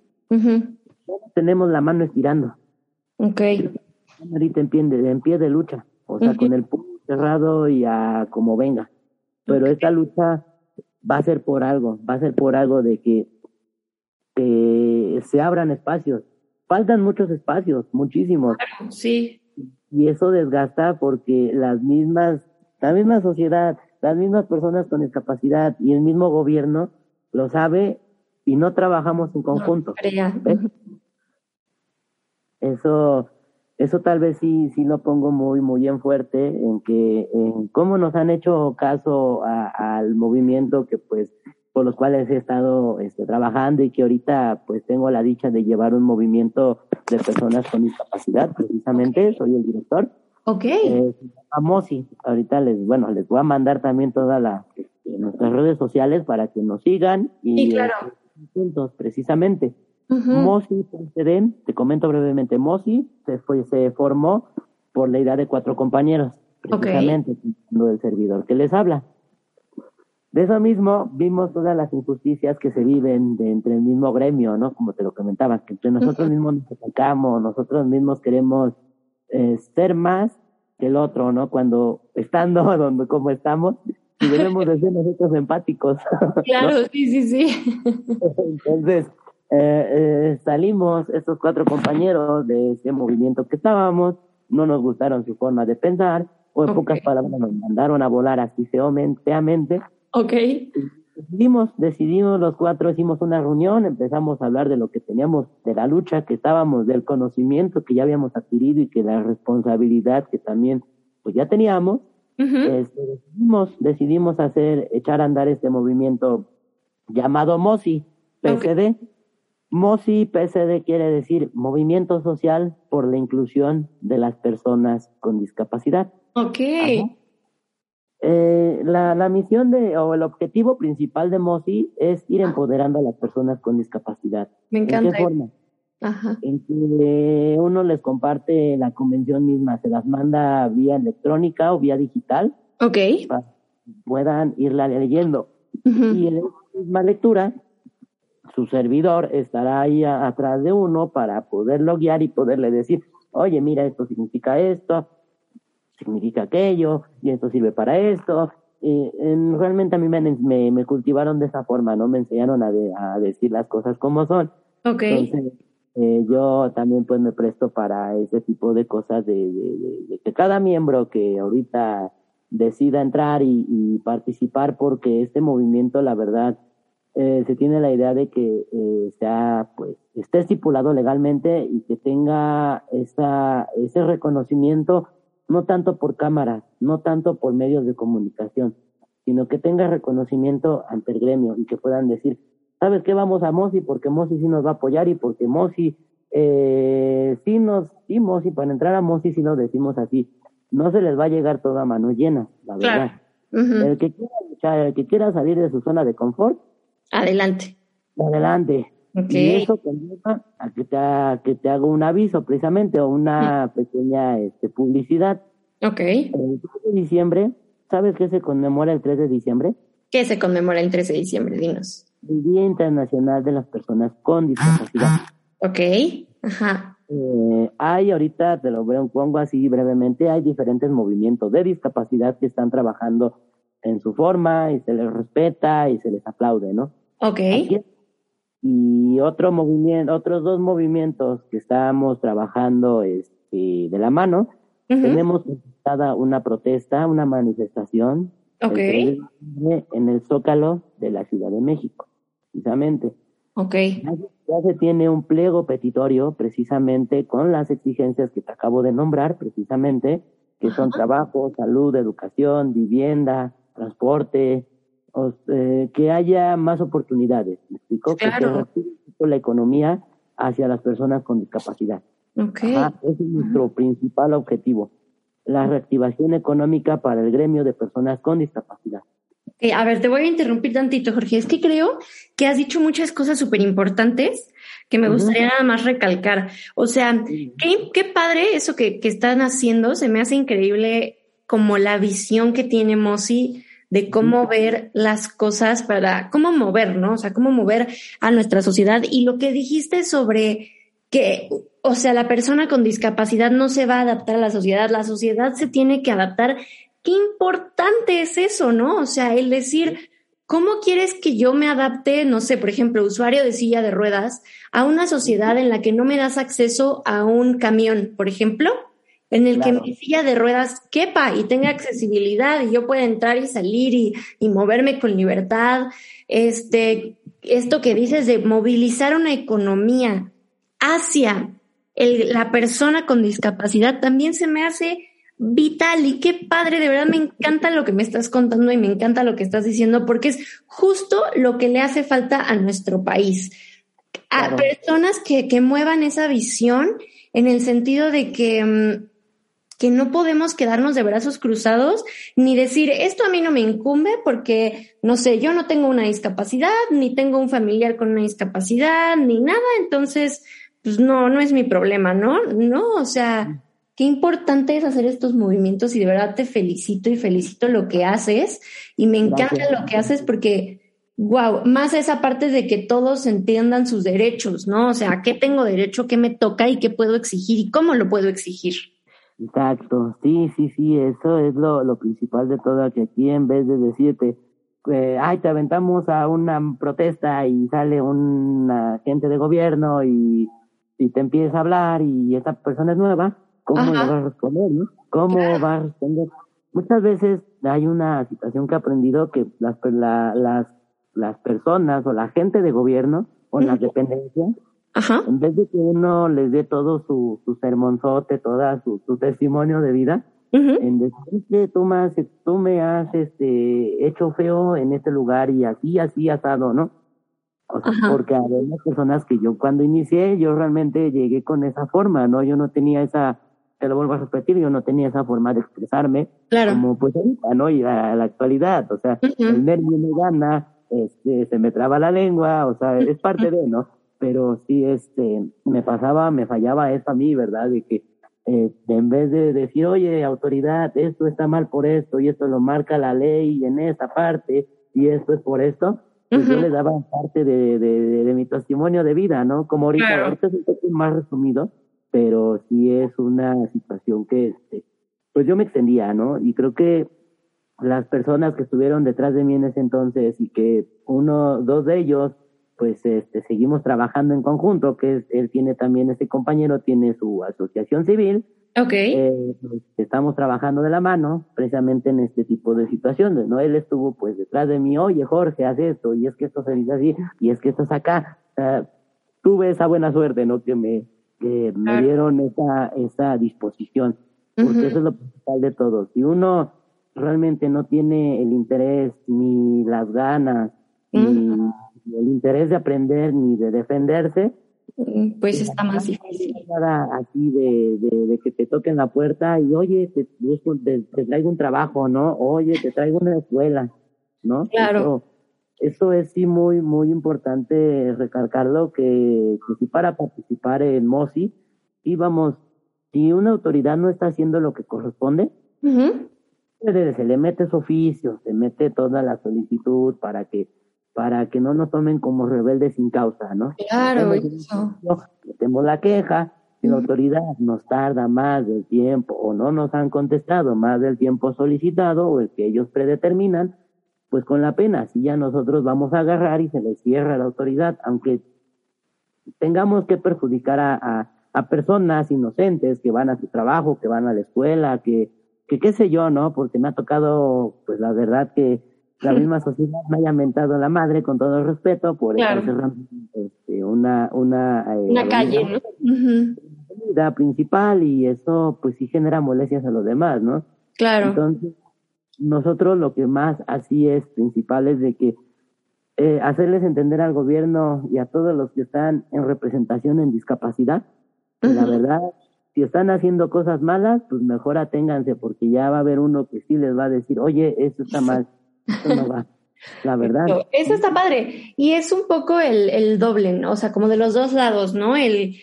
tenemos la mano estirando. Ok. Ahorita en pie en pie de lucha, o sea, con el puño cerrado y a como venga. Pero esta lucha va a ser por algo, va a ser por algo de que se abran espacios. Faltan muchos espacios, muchísimos. Sí. Y eso desgasta porque las mismas, la misma sociedad, las mismas personas con discapacidad y el mismo gobierno lo sabe y no trabajamos en conjunto. eso, eso tal vez sí, sí lo pongo muy, muy en fuerte en que, en cómo nos han hecho caso al movimiento que pues por los cuales he estado este, trabajando y que ahorita pues tengo la dicha de llevar un movimiento de personas con discapacidad, precisamente, soy el director. Ok. Eh, a Mosi, ahorita les, bueno, les voy a mandar también todas las este, nuestras redes sociales para que nos sigan y sí, claro. juntos, precisamente. Mosi, te comento brevemente, Mosi se, fue, se formó por la idea de cuatro compañeros, precisamente, okay. del servidor que les habla. De eso mismo vimos todas las injusticias que se viven de entre el mismo gremio, ¿no? Como te lo comentaba, que entre nosotros mismos nos atacamos, nosotros mismos queremos eh, ser más que el otro, ¿no? Cuando estando donde como estamos, y debemos de ser nosotros empáticos. Claro, sí, sí, sí. Entonces, eh, eh, salimos estos cuatro compañeros de ese movimiento que estábamos, no nos gustaron su forma de pensar, o en pocas palabras nos mandaron a volar así feamente. Ok. Decidimos, decidimos los cuatro, hicimos una reunión, empezamos a hablar de lo que teníamos, de la lucha que estábamos, del conocimiento que ya habíamos adquirido y que la responsabilidad que también pues ya teníamos. Este, decidimos, decidimos hacer, echar a andar este movimiento llamado MOSI, PCD. MOSI, PCD quiere decir Movimiento Social por la Inclusión de las Personas con Discapacidad. Ok. Eh, la, la, misión de, o el objetivo principal de MOSI es ir empoderando a las personas con discapacidad. Me encanta. ¿En qué forma? Ajá. En que uno les comparte la convención misma, se las manda vía electrónica o vía digital. Ok. Para que puedan irla leyendo. Y en la misma lectura, su servidor estará ahí atrás de uno para poderlo guiar y poderle decir, oye, mira, esto significa esto, significa aquello, y esto sirve para esto. Y, en, realmente a mí me, me, me, cultivaron de esa forma, ¿no? Me enseñaron a, de, a decir las cosas como son. Ok. Entonces, eh, yo también pues me presto para ese tipo de cosas de, que cada miembro que ahorita decida entrar y, participar porque este movimiento, la verdad, eh, se tiene la idea de que eh, sea, pues, esté estipulado legalmente y que tenga esa, ese reconocimiento no tanto por cámara, no tanto por medios de comunicación, sino que tenga reconocimiento ante el gremio y que puedan decir, ¿sabes qué? Vamos a Mosi porque Mosi sí nos va a apoyar y porque Mosi eh, sí nos, sí Mosi, para entrar a Mosi sí nos decimos así, no se les va a llegar toda mano llena, la verdad. Uh -huh. El que quiera luchar, el que quiera salir de su zona de confort, adelante. Adelante. Okay. Y eso conlleva a que te, a que te haga un aviso precisamente o una pequeña este, publicidad. Ok. El 3 de diciembre, ¿sabes qué se conmemora el 3 de diciembre? ¿Qué se conmemora el 3 de diciembre? Dinos. El Día Internacional de las Personas con Discapacidad. Ok. Ajá. Eh, hay ahorita, te lo pongo así brevemente, hay diferentes movimientos de discapacidad que están trabajando en su forma y se les respeta y se les aplaude, ¿no? Ok. Aquí, y otro movimiento, otros dos movimientos que estamos trabajando este, de la mano, uh -huh. tenemos una protesta, una manifestación okay. en el Zócalo de la Ciudad de México, precisamente. Okay. Ya, ya, se tiene un pliego petitorio precisamente con las exigencias que te acabo de nombrar, precisamente, que son Ajá. trabajo, salud, educación, vivienda, transporte, o, eh, que haya más oportunidades, ¿me explico? Claro. Que se la economía hacia las personas con discapacidad. Okay. Ajá, ese es nuestro Ajá. principal objetivo, la reactivación económica para el gremio de personas con discapacidad. Eh, a ver, te voy a interrumpir tantito, Jorge. Es que creo que has dicho muchas cosas súper importantes que me gustaría uh -huh. nada más recalcar. O sea, qué, qué, padre eso que, que, están haciendo. Se me hace increíble como la visión que tiene Mosi de cómo uh -huh. ver las cosas para, cómo mover, ¿no? O sea, cómo mover a nuestra sociedad. Y lo que dijiste sobre que, o sea, la persona con discapacidad no se va a adaptar a la sociedad, la sociedad se tiene que adaptar qué importante es eso, ¿no? O sea, el decir, ¿cómo quieres que yo me adapte, no sé, por ejemplo, usuario de silla de ruedas, a una sociedad en la que no me das acceso a un camión, por ejemplo? En el claro. que mi silla de ruedas quepa y tenga accesibilidad y yo pueda entrar y salir y, y moverme con libertad. Este, esto que dices de movilizar una economía hacia el, la persona con discapacidad también se me hace vital y qué padre, de verdad me encanta lo que me estás contando y me encanta lo que estás diciendo porque es justo lo que le hace falta a nuestro país. A claro. personas que, que, muevan esa visión en el sentido de que, mm, que no podemos quedarnos de brazos cruzados ni decir esto a mí no me incumbe porque, no sé, yo no tengo una discapacidad, ni tengo un familiar con una discapacidad, ni nada, entonces, pues no, no es mi problema, ¿no? No, o sea qué importante es hacer estos movimientos y de verdad te felicito y felicito lo que haces y me encanta Gracias. lo que haces porque, wow, más esa parte de que todos entiendan sus derechos, ¿no? O sea, ¿a qué tengo derecho, qué me toca y qué puedo exigir y cómo lo puedo exigir? Exacto, sí, sí, sí, eso es lo, lo principal de todo, que aquí en vez de decirte, eh, ay, te aventamos a una protesta y sale un agente de gobierno y, y te empieza a hablar y esa persona es nueva, ¿cómo le va a responder, no? ¿Cómo va a responder? Muchas veces hay una situación que he aprendido que las, la, las, las personas o la gente de gobierno o las dependencias Ajá. en vez de que uno les dé todo su, su sermonzote, toda su, su testimonio de vida, en decir que tú me has, tú me has este, hecho feo en este lugar y así, así asado, ¿no? Ajá. porque había unas personas que yo cuando inicié, yo realmente llegué con esa forma, ¿no? Yo no tenía esa, te lo vuelvo a repetir, yo no tenía esa forma de expresarme Claro. como pues ahorita, ¿no? Y a, la actualidad, o sea, el nervio me gana, este, se me traba la lengua, o sea, es parte de, ¿no? Pero sí, este, me pasaba, me fallaba eso a mí, ¿verdad? De que eh, en vez de decir, oye, autoridad, esto está mal por esto, y esto lo marca la ley en esta parte, y esto es por esto, pues yo le daba parte de, de, de, de mi testimonio de vida, ¿no? Como ahorita, Claro. ahorita es un poco más resumido, pero sí es una situación que, este, pues yo me extendía, ¿no? Y creo que las personas que estuvieron detrás de mí en ese entonces y que uno, dos de ellos, pues este, seguimos trabajando en conjunto, que es, él tiene también, este compañero tiene su asociación civil, Ok. eh, pues, estamos trabajando de la mano precisamente en este tipo de situaciones, ¿no? Él estuvo pues detrás de mí, oye Jorge, haz esto, y es que esto se dice así, y es que esto es acá. Sea, tuve esa buena suerte, ¿no? Que me, que me dieron esa, esa disposición, porque eso es lo principal de todo. Si uno realmente no tiene el interés, ni las ganas, ni el interés de aprender, ni de defenderse, Pues está más difícil. nada así de, de, de que te toquen la puerta y oye, te, busco- te, te traigo un trabajo, ¿no? Oye, te traigo una escuela, ¿no? Claro. Eso, eso es sí muy, muy importante recalcarlo, que, que si para participar en MOSI, sí vamos, si una autoridad no está haciendo lo que corresponde, Ujú. se se le mete su oficio, se mete toda la solicitud para que para que no nos tomen como rebeldes sin causa, ¿no? Claro, Metemos eso. no, metemos la queja, si la autoridad nos tarda más del tiempo o no nos han contestado más del tiempo solicitado o el que ellos predeterminan, pues con la pena, si ya nosotros vamos a agarrar y se les cierra a la autoridad, aunque tengamos que perjudicar a, a, a personas inocentes que van a su trabajo, que van a la escuela, que, que qué sé yo, ¿no? Porque me ha tocado, pues la verdad que la misma sociedad me haya mentado la madre con todo el respeto por Claro. estar cerrando este, una, una, eh, Una calle, ¿no? Ujú. avenida principal y eso pues sí genera molestias a los demás, ¿no? Claro. Entonces, nosotros lo que más así es principal es de que eh, hacerles entender al gobierno y a todos los que están en representación en discapacidad, que la verdad, si están haciendo cosas malas, pues mejor aténganse, porque ya va a haber uno que sí les va a decir, oye, esto está mal, no va. La verdad. Eso, eso está padre. Y es un poco el, el doble, ¿no? O sea, como de los dos lados, ¿no? El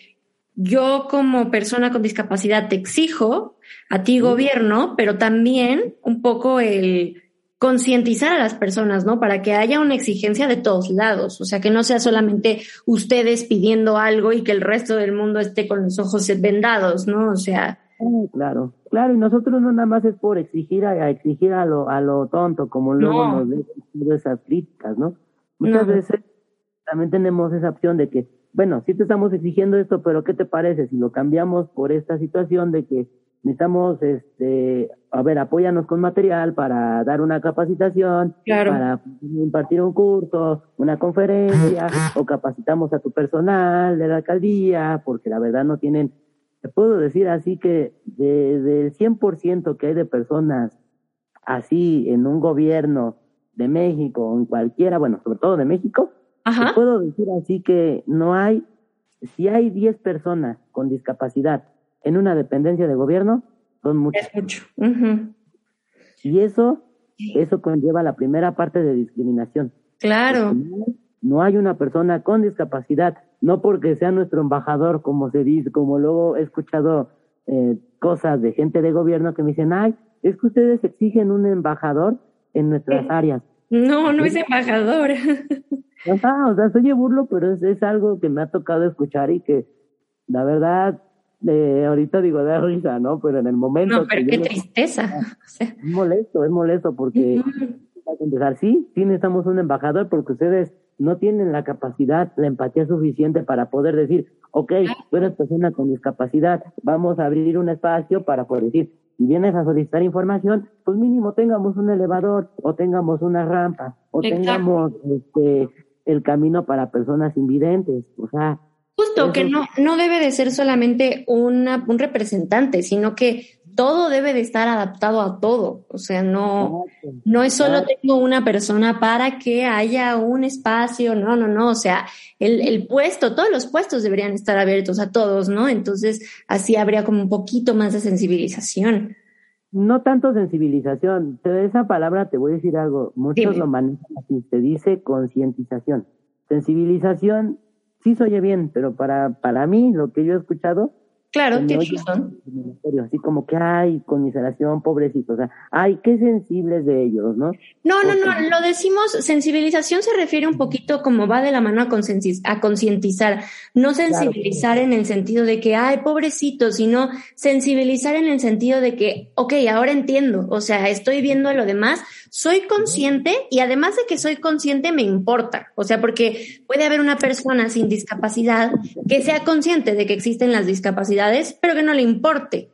yo como persona con discapacidad te exijo a ti gobierno, pero también un poco el concientizar a las personas, ¿no? Para que haya una exigencia de todos lados, o sea, que no sea solamente ustedes pidiendo algo y que el resto del mundo esté con los ojos vendados, ¿no? O sea, Claro, claro, y nosotros no nada más es por exigir a, a exigir a lo, a lo tonto, como luego No. nos todas esas críticas, ¿no? Muchas No. veces también tenemos esa opción de que, bueno, sí te estamos exigiendo esto, pero ¿qué te parece si lo cambiamos por esta situación de que necesitamos, este, a ver, apóyanos con material para dar una capacitación, Claro. para impartir un curso, una conferencia, o capacitamos a tu personal de la alcaldía, porque la verdad no tienen te puedo decir así que de, del 100% que hay de personas así en un gobierno de México o en cualquiera, bueno, sobre todo de México, te puedo decir así que no hay, si hay 10 personas con discapacidad en una dependencia de gobierno, son muchas. es mucho. Y eso, eso conlleva la primera parte de discriminación. Claro. No hay una persona con discapacidad, no porque sea nuestro embajador, como se dice, como luego he escuchado eh, cosas de gente de gobierno que me dicen, ay, es que ustedes exigen un embajador en nuestras áreas. No, no es embajador. Ajá, o sea, soy burlo, pero es, es algo que me ha tocado escuchar y que la verdad eh, ahorita digo de risa, ¿no? Pero en el momento. No, pero qué tristeza. Es molesto, es molesto porque. empezar, sí, sí necesitamos un embajador porque ustedes no tienen la capacidad, la empatía suficiente para poder decir, ok, tú eres persona con discapacidad, vamos a abrir un espacio para poder decir, si vienes a solicitar información, pues mínimo tengamos un elevador o tengamos una rampa o tengamos este el camino para personas invidentes, o sea, Justo, que no, no debe de ser solamente una, un representante, sino que todo debe de estar adaptado a todo. O sea, no, no es solo tengo una persona para que haya un espacio, no, no, no. O sea, el, el puesto, todos los puestos deberían estar abiertos a todos, ¿no? Entonces, así habría como un poquito más de sensibilización. No tanto sensibilización, de esa palabra te voy a decir algo, muchos lo manejan así, se dice concientización. Sensibilización sí se oye bien, pero para, para mí, lo que yo he escuchado, Claro, tienes razón. Así como que hay conmiseración, pobrecitos, o sea, ay, qué sensibles de ellos, ¿no? No, no, no, lo decimos, sensibilización se refiere un poquito como va de la mano a concientizar, no sensibilizar en el sentido de que, ay, pobrecitos, sino sensibilizar en el sentido de que, ok, ahora entiendo, o sea, estoy viendo lo demás, soy consciente y además de que soy consciente me importa, o sea, porque puede haber una persona sin discapacidad que sea consciente de que existen las discapacidades, pero que no le importe.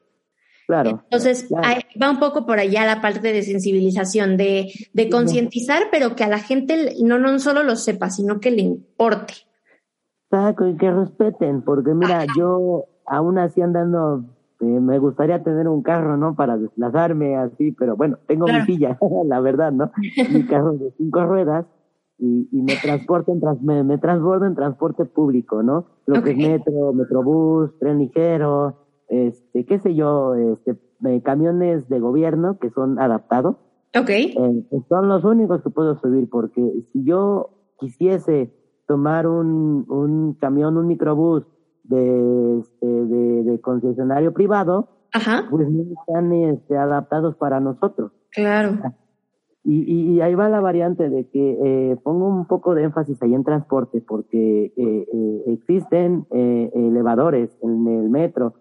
Claro. Entonces, va un poco por allá la parte de sensibilización, de, de concientizar, pero que a la gente no, no solo lo sepa, sino que le importe. Exacto, y que respeten, porque mira, yo aún así andando este, me gustaría tener un carro, ¿no? Para desplazarme así, pero bueno, tengo mi silla, la verdad, ¿no? Mi carro de cinco ruedas y, y me transporto en me, me transbordo en transporte público, ¿no? Lo que es metro, metrobús, tren ligero, este, qué sé yo, este, eh, camiones de gobierno que son adaptados. Ok. Eh, son los únicos que puedo subir porque si yo quisiese tomar un, un camión, un microbús de, este, de, de concesionario privado, pues no están este, adaptados para nosotros. Claro. Y, y, ahí va la variante de que eh, pongo un poco de énfasis ahí en transporte, porque eh, eh, existen eh, elevadores en el metro.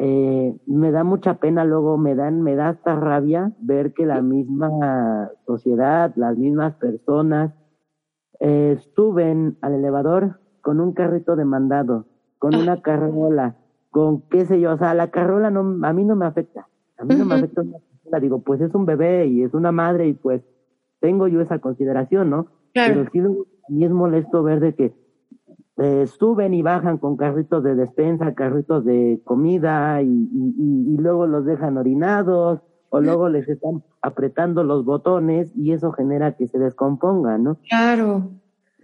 Eh, me da mucha pena luego, me dan, me da hasta rabia ver que la misma sociedad, las mismas personas, eh, suben al elevador con un carrito de mandado con una carrola, con qué sé yo, o sea, la carrola no, a mí no me afecta, a mí no me afecta una carrola, digo, pues es un bebé y es una madre y pues tengo yo esa consideración, ¿no? Pero sí a mí es molesto ver de que eh, suben y bajan con carritos de despensa, carritos de comida y, y, y, luego los dejan orinados o luego les están apretando los botones y eso genera que se descompongan, ¿no? Claro.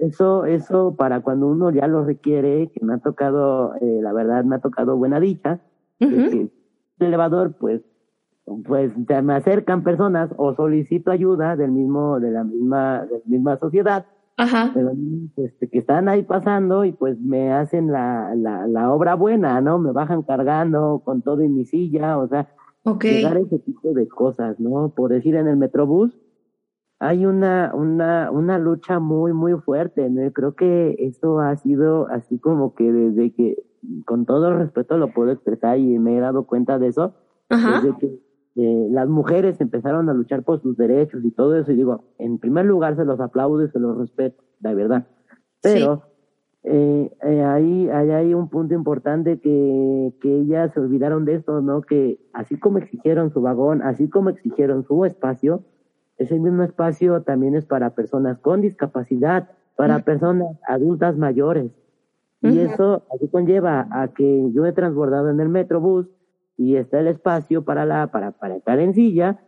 Eso, eso para cuando uno ya lo requiere, que me ha tocado, eh, la verdad me ha tocado buena dicha, el elevador, pues, pues me acercan personas o solicito ayuda del mismo, de la misma, de la misma sociedad, Ajá. Este, que están ahí pasando y pues me hacen la, la, la obra buena, ¿no? Me bajan cargando con todo en mi silla, o sea, okay. llegar ese tipo de cosas, ¿no? Por decir en el Metrobús, hay una, una, una lucha muy, muy fuerte. ¿no? Creo que eso ha sido así como que desde que, con todo respeto lo puedo expresar y me he dado cuenta de eso, desde que eh, las mujeres empezaron a luchar por sus derechos y todo eso, y digo, en primer lugar se los aplaudo y se los respeto, la verdad. Pero eh, eh, ahí, ahí hay un punto importante que, que ellas se olvidaron de esto, ¿no? Que así como exigieron su vagón, así como exigieron su espacio, ese mismo espacio también es para personas con discapacidad, para personas adultas mayores. Y eso así conlleva a que yo he transbordado en el Metrobús y está el espacio para la para para estar en silla.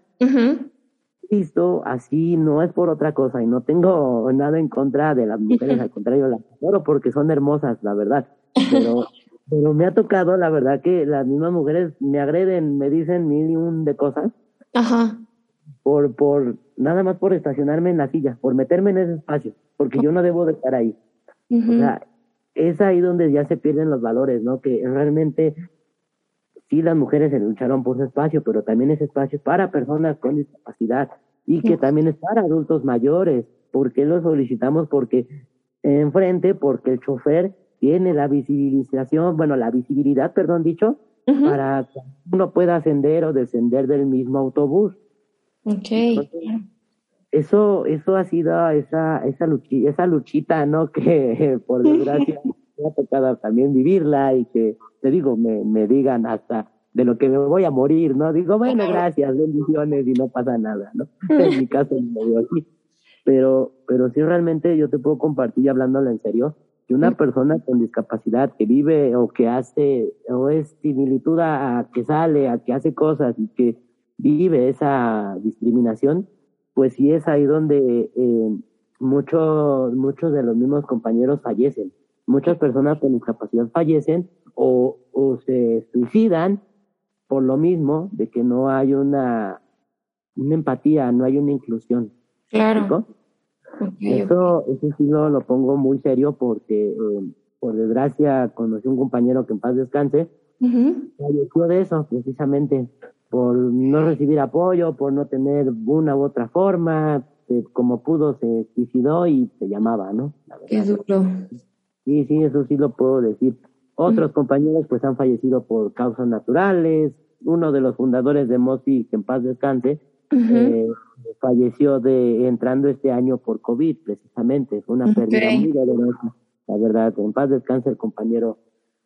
Listo, así no es por otra cosa y no tengo nada en contra de las mujeres, al contrario, las adoro porque son hermosas, la verdad. Pero pero me ha tocado, la verdad, que las mismas mujeres me agreden, me dicen mil y un de cosas. Ajá por, por, nada más por estacionarme en la silla, por meterme en ese espacio, porque yo no debo de estar ahí. O sea, es ahí donde ya se pierden los valores, ¿no? Que realmente sí las mujeres se lucharon por ese espacio, pero también ese espacio es para personas con discapacidad y que también es para adultos mayores. ¿Por qué lo solicitamos? Porque enfrente, porque el chofer tiene la visibilización, bueno, la visibilidad, perdón dicho, para que uno pueda ascender o descender del mismo autobús. Ok. eso, eso ha sido esa, esa, luchita, esa luchita, ¿no? Que por desgracia me ha tocado también vivirla y que, te digo, me, me digan hasta de lo que me voy a morir, ¿no? Digo, bueno, gracias, bendiciones y no pasa nada, ¿no? En mi caso me digo así. Pero, pero sí realmente yo te puedo compartir, hablándolo en serio, que una persona con discapacidad que vive o que hace, o es similitud a, que sale, a que hace cosas y que vive esa discriminación, pues sí es ahí donde eh, muchos, muchos de los mismos compañeros fallecen. Muchas personas con discapacidad fallecen o, o se suicidan por lo mismo de que no hay una, una empatía, no hay una inclusión. Claro. eso, eso sí lo, lo pongo muy serio porque, eh, por desgracia, conocí un compañero que en paz descanse, falleció de eso, precisamente, por no recibir apoyo, por no tener una u otra forma, como pudo se suicidó y se llamaba, ¿no? Qué duro. Sí, sí, eso sí lo puedo decir. Otros compañeros pues han fallecido por causas naturales. Uno de los fundadores de MOSI, que en paz descanse, eh, falleció de entrando este año por COVID, precisamente. Fue una pérdida muy dolorosa, la verdad. En paz descanse el compañero,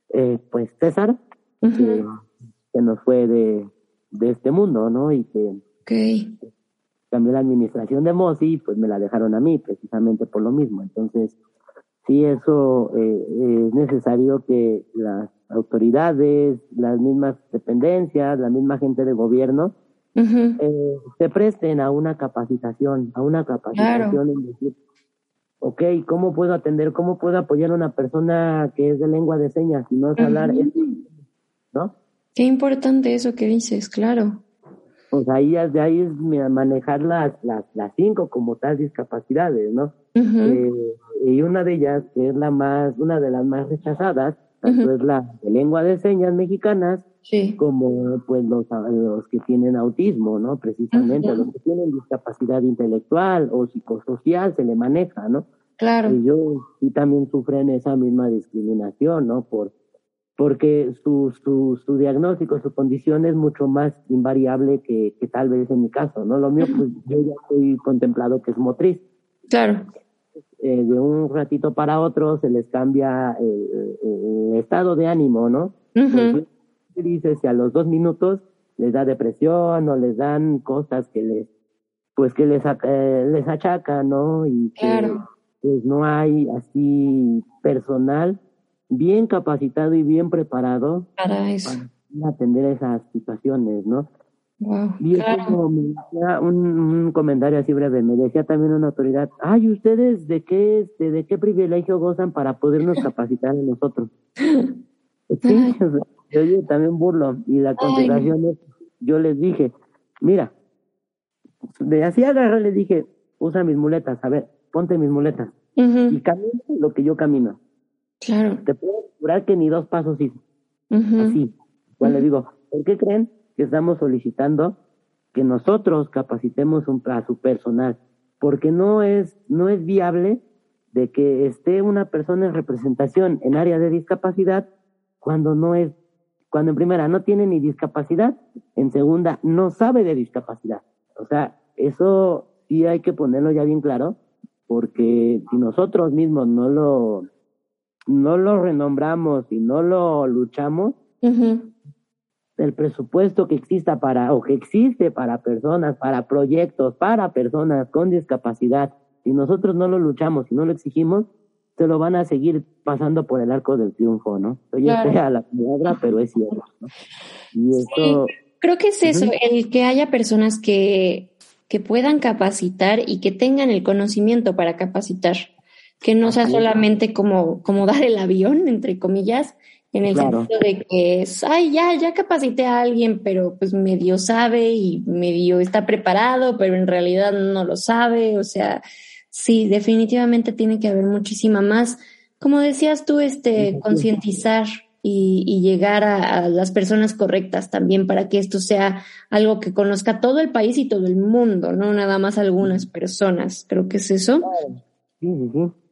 eh, pues César, que, nos fue de, de este mundo, ¿no? Y que okay. cambió la administración de MOSI, pues me la dejaron a mí, precisamente por lo mismo. Entonces, sí eso eh, es necesario que las autoridades, las mismas dependencias, la misma gente de gobierno eh, se presten a una capacitación, a una capacitación en decir, ok, ¿cómo puedo atender, cómo puedo apoyar a una persona que es de lengua de señas y no es hablar, ¿no? Qué importante eso que dices, claro. Pues ahí, de ahí es manejar las, las, las cinco como tal discapacidades, ¿no? eh, y una de ellas, que es la más, una de las más rechazadas, tanto es la de lengua de señas mexicanas, como pues los, los que tienen autismo, ¿no? Precisamente, los que tienen discapacidad intelectual o psicosocial se le maneja, ¿no? Claro. Ellos sí también sufren esa misma discriminación, ¿no? Por, porque su, su, su diagnóstico, su condición es mucho más invariable que, que tal vez en mi caso, ¿no? Lo mío, pues yo ya estoy contemplado que es motriz. Claro. Eh, de un ratito para otro se les cambia el, estado de ánimo, ¿no? Dices que a los dos minutos les da depresión o les dan cosas que les, pues que les, eh, les achacan, ¿no? Y que pues no hay así personal bien capacitado y bien preparado para eso. Para atender esas situaciones, ¿no? y un, comentario así breve, me decía también una autoridad, ay, ¿ustedes de qué, este, de qué privilegio gozan para podernos capacitar a nosotros? Sí, yo, también burlo, y la contestación es, yo les dije, mira, de así agarré, les dije, usa mis muletas, a ver, ponte mis muletas, y camina lo que yo camino. Claro. Te puedo asegurar que ni dos pasos hice. Así. Igual le digo, ¿por qué creen que estamos solicitando que nosotros capacitemos un, a su personal, porque no es, no es viable de que esté una persona en representación en área de discapacidad cuando no es, cuando en primera no tiene ni discapacidad, en segunda no sabe de discapacidad. O sea, eso sí hay que ponerlo ya bien claro, porque si nosotros mismos no lo, no lo renombramos y no lo luchamos, el presupuesto que exista para o que existe para personas, para proyectos, para personas con discapacidad, si nosotros no lo luchamos y no lo exigimos, se lo van a seguir pasando por el arco del triunfo, ¿no? Oye, claro. la palabra, pero es cierto, ¿no? Y eso... creo que es eso, el que haya personas que, que puedan capacitar y que tengan el conocimiento para capacitar, que no sea solamente como, como dar el avión, entre comillas, en el sentido de que es, ay, ya, ya capacité a alguien, pero pues medio sabe y medio está preparado, pero en realidad no lo sabe. O sea, sí, definitivamente tiene que haber muchísima más, como decías tú, este, concientizar y, llegar a, las personas correctas también para que esto sea algo que conozca todo el país y todo el mundo, no nada más algunas personas. Creo que es eso. Sí, sí, sí.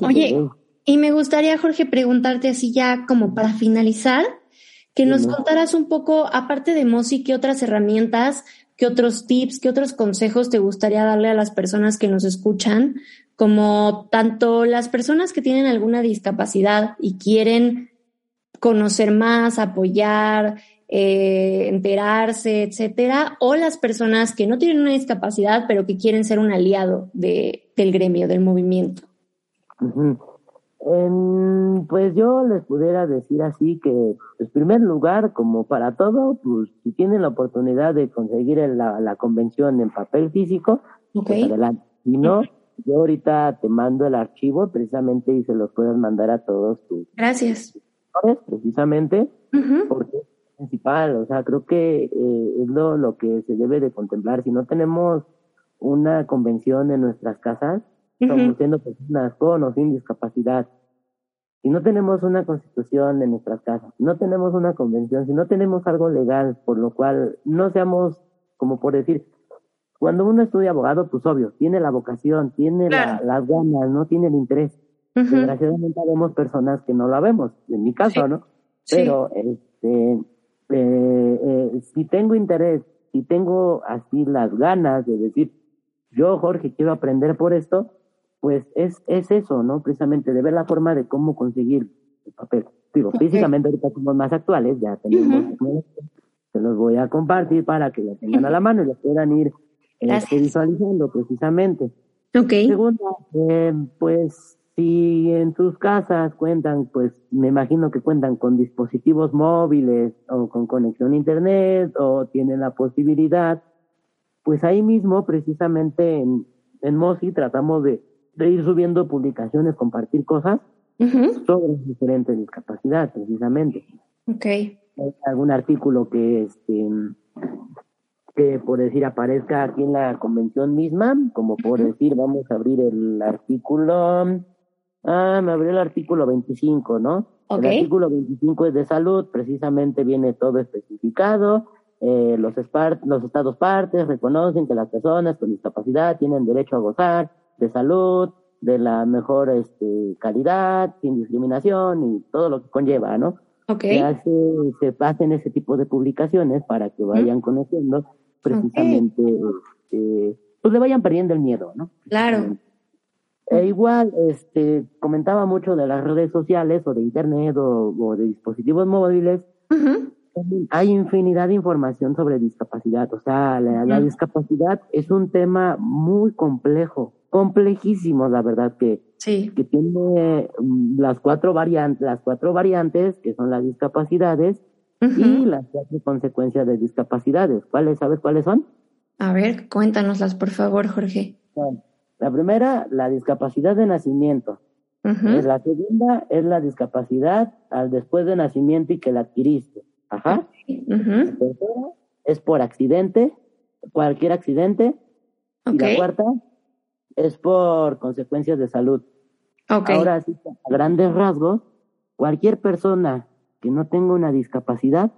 Oye, Y me gustaría, Jorge, preguntarte así ya como para finalizar, que nos contaras un poco, aparte de Mosi, qué otras herramientas, qué otros tips, qué otros consejos te gustaría darle a las personas que nos escuchan, como tanto las personas que tienen alguna discapacidad y quieren conocer más, apoyar, eh, enterarse, etcétera, o las personas que no tienen una discapacidad, pero que quieren ser un aliado de, del gremio, del movimiento. Pues yo les pudiera decir así que, en pues, primer lugar, como para todo, pues si tienen la oportunidad de conseguir la, la convención en papel físico, pues adelante. Si no, yo ahorita te mando el archivo precisamente y se los puedes mandar a todos tus. Gracias. Precisamente, porque principal, o sea, creo que eh, es lo, lo que se debe de contemplar. Si no tenemos una convención en nuestras casas, estamos siendo personas con o sin discapacidad. Si no tenemos una constitución en nuestras casas, si no tenemos una convención, si no tenemos algo legal por lo cual no seamos, como por decir, cuando uno estudia abogado, pues obvio, tiene la vocación, tiene las ganas, no tiene el interés. Desgraciadamente vemos personas que no lo vemos, en mi caso, ¿no? Pero, este, eh, eh, si tengo interés, si tengo así las ganas de decir, yo, Jorge, quiero aprender por esto, pues es, es eso, ¿no? Precisamente de ver la forma de cómo conseguir el papel. Digo, físicamente ahorita somos más actuales, ya tenemos, se los voy a compartir para que lo tengan a la mano y lo puedan ir este, visualizando precisamente. Okay. Segunda, eh, pues si en tus casas cuentan, pues me imagino que cuentan con dispositivos móviles o con conexión a internet o tienen la posibilidad, pues ahí mismo precisamente en, en Mosi tratamos de, ir subiendo publicaciones, compartir cosas sobre diferentes discapacidades precisamente. Okay. Hay algún artículo que este que por decir aparezca aquí en la convención misma, como por decir, vamos a abrir el artículo Ah, me abrió el artículo 25, ¿no? El artículo 25 es de salud, precisamente viene todo especificado. Eh, los, los estados partes reconocen que las personas con discapacidad tienen derecho a gozar de salud, de la mejor este, calidad, sin discriminación y todo lo que conlleva, ¿no? Okay. Se, se hacen ese tipo de publicaciones para que vayan conociendo precisamente, este, pues le vayan perdiendo el miedo, ¿no? Claro. E igual, este, comentaba mucho de las redes sociales o de internet o, de dispositivos móviles. Hay infinidad de información sobre discapacidad. O sea, la, discapacidad es un tema muy complejo, complejísimo, la verdad que, sí. que tiene mm, las cuatro variantes, las cuatro variantes que son las discapacidades y las cuatro consecuencias de discapacidades. ¿Cuáles sabes cuáles son? A ver, cuéntanoslas por favor, Jorge. La primera, la discapacidad de nacimiento. La segunda es la discapacidad al después de nacimiento y que la adquiriste. Ajá. La tercera es por accidente, cualquier accidente. Y la cuarta es por consecuencias de salud. Ahora sí, a grandes rasgos, cualquier persona que no tenga una discapacidad,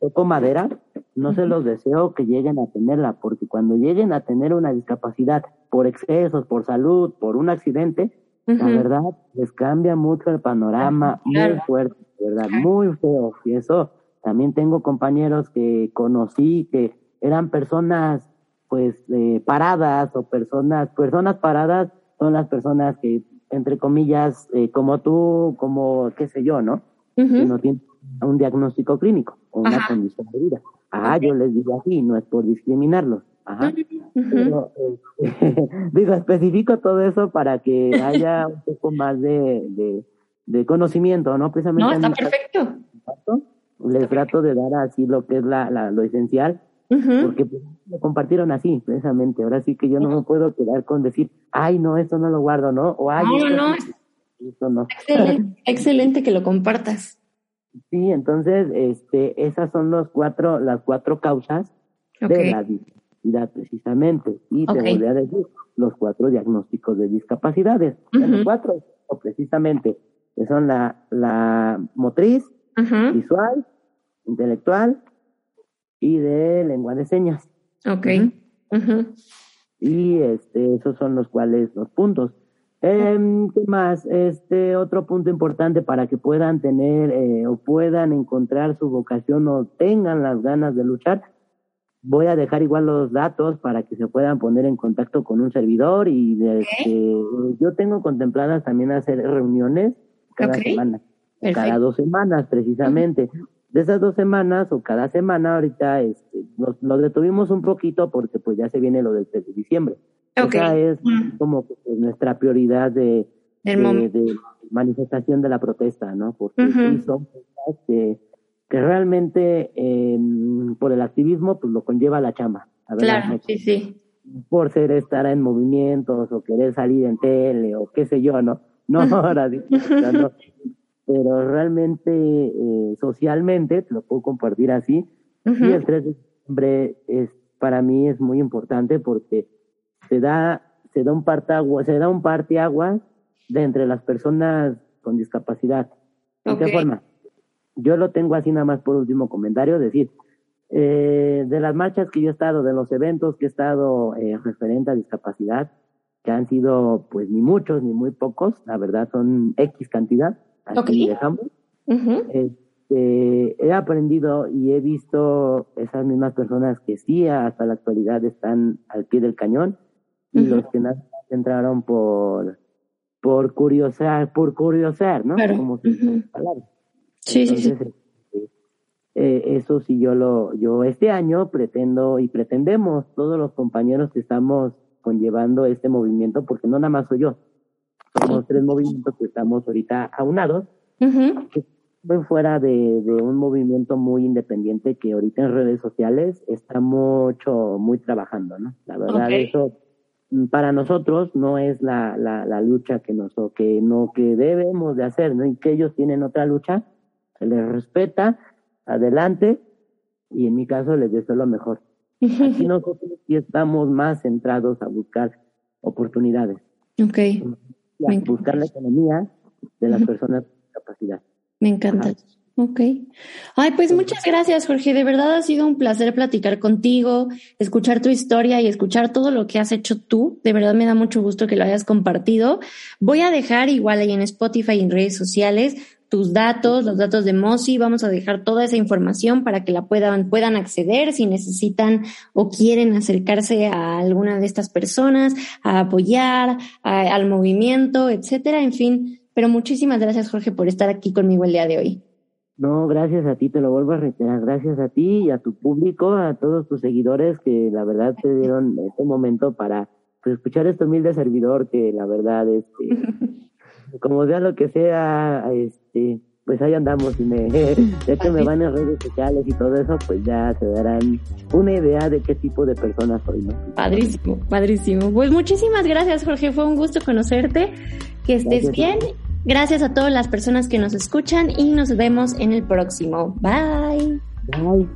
toco madera, no se los deseo que lleguen a tenerla, porque cuando lleguen a tener una discapacidad por excesos, por salud, por un accidente, la verdad les cambia mucho el panorama, muy fuerte, ¿verdad? Muy feo. Y eso también tengo compañeros que conocí que eran personas pues eh, paradas o personas, personas paradas son las personas que, entre comillas, eh, como tú, como qué sé yo, ¿no? Que no tienen un diagnóstico clínico o una condición de vida. Ah, yo les digo así, no es por discriminarlos. Ajá. Pero, este, digo, especifico todo eso para que haya un poco más de, de, conocimiento, ¿no? Precisamente. No, está perfecto. Les trato de dar así lo que es la, la lo esencial, porque pues, lo compartieron así, precisamente. Ahora sí que yo no me puedo quedar con decir, ay, no, esto no lo guardo, ¿no? O, ay, no, no, esto no. Excelente, excelente que lo compartas. Sí, entonces, este, esas son los cuatro, las cuatro causas de la discapacidad precisamente. Y te voy a decir los cuatro diagnósticos de discapacidades. Los cuatro, o precisamente, que son la, la motriz, visual, intelectual y de lengua de señas. Ok. Y este, esos son los cuales, los puntos. Em, ¿Qué más? Este otro punto importante para que puedan tener eh, o puedan encontrar su vocación o tengan las ganas de luchar. Voy a dejar igual los datos para que se puedan poner en contacto con un servidor y este, yo tengo contempladas también hacer reuniones cada semana, cada dos semanas precisamente. De esas dos semanas o cada semana ahorita este, nos, detuvimos un poquito porque pues ya se viene lo del 3 de diciembre. Esa es como nuestra prioridad de, de, manifestación de la protesta, ¿no? Porque son cosas que, realmente eh, por el activismo pues lo conlleva la chamba. claro, sí, sí. Por ser estar en movimientos o querer salir en tele o qué sé yo, ¿no? No, ahora no. Pero realmente, eh, socialmente, te lo puedo compartir así, y el 3 de diciembre es, para mí es muy importante porque se da, se da un agua se da un agua de entre las personas con discapacidad. ¿De qué forma? Yo lo tengo así nada más por último comentario, decir, eh, de las marchas que yo he estado, de los eventos que he estado eh, referente a discapacidad, que han sido pues ni muchos ni muy pocos, la verdad son X cantidad, así dejamos. Este, he aprendido y he visto esas mismas personas que sí hasta la actualidad están al pie del cañón y los que entraron por por curiosar, por curiosar, ¿no? Como si Sí, sí, sí. Este, eh, eso sí yo lo, yo este año pretendo y pretendemos todos los compañeros que estamos conllevando este movimiento, porque no nada más soy yo, somos tres movimientos que estamos ahorita aunados, uh fuera de, de, un movimiento muy independiente que ahorita en redes sociales está mucho, muy trabajando, ¿no? La verdad, eso Mm, para nosotros no es la, la, la lucha que nos que no que debemos de hacer, ¿no? Y que ellos tienen otra lucha, se les respeta, adelante, y en mi caso les deseo lo mejor. Aquí nosotros sí estamos más centrados a buscar oportunidades. Ok. A buscar la economía de las personas con discapacidad. Me encanta. Ok. Ay, pues muchas gracias, Jorge. De verdad ha sido un placer platicar contigo, escuchar tu historia y escuchar todo lo que has hecho tú. De verdad me da mucho gusto que lo hayas compartido. Voy a dejar igual ahí en Spotify y en redes sociales tus datos, los datos de Mosi. Vamos a dejar toda esa información para que la puedan, puedan acceder si necesitan o quieren acercarse a alguna de estas personas, a apoyar al movimiento, etcétera. En fin, pero muchísimas gracias, Jorge, por estar aquí conmigo el día de hoy. No, gracias a ti, te lo vuelvo a reiterar, gracias a ti y a tu público, a todos tus seguidores que la verdad te dieron este momento para pues, escuchar este humilde servidor que la verdad, este, como sea lo que sea, este, pues ahí andamos y me, ya que me van en redes sociales y todo eso, pues ya se darán una idea de qué tipo de personas soy, ¿no? Padrísimo, padrísimo. Pues muchísimas gracias, Jorge, fue un gusto conocerte, que estés bien Gracias a todas las personas que nos escuchan y nos vemos en el próximo. Bye. Bye.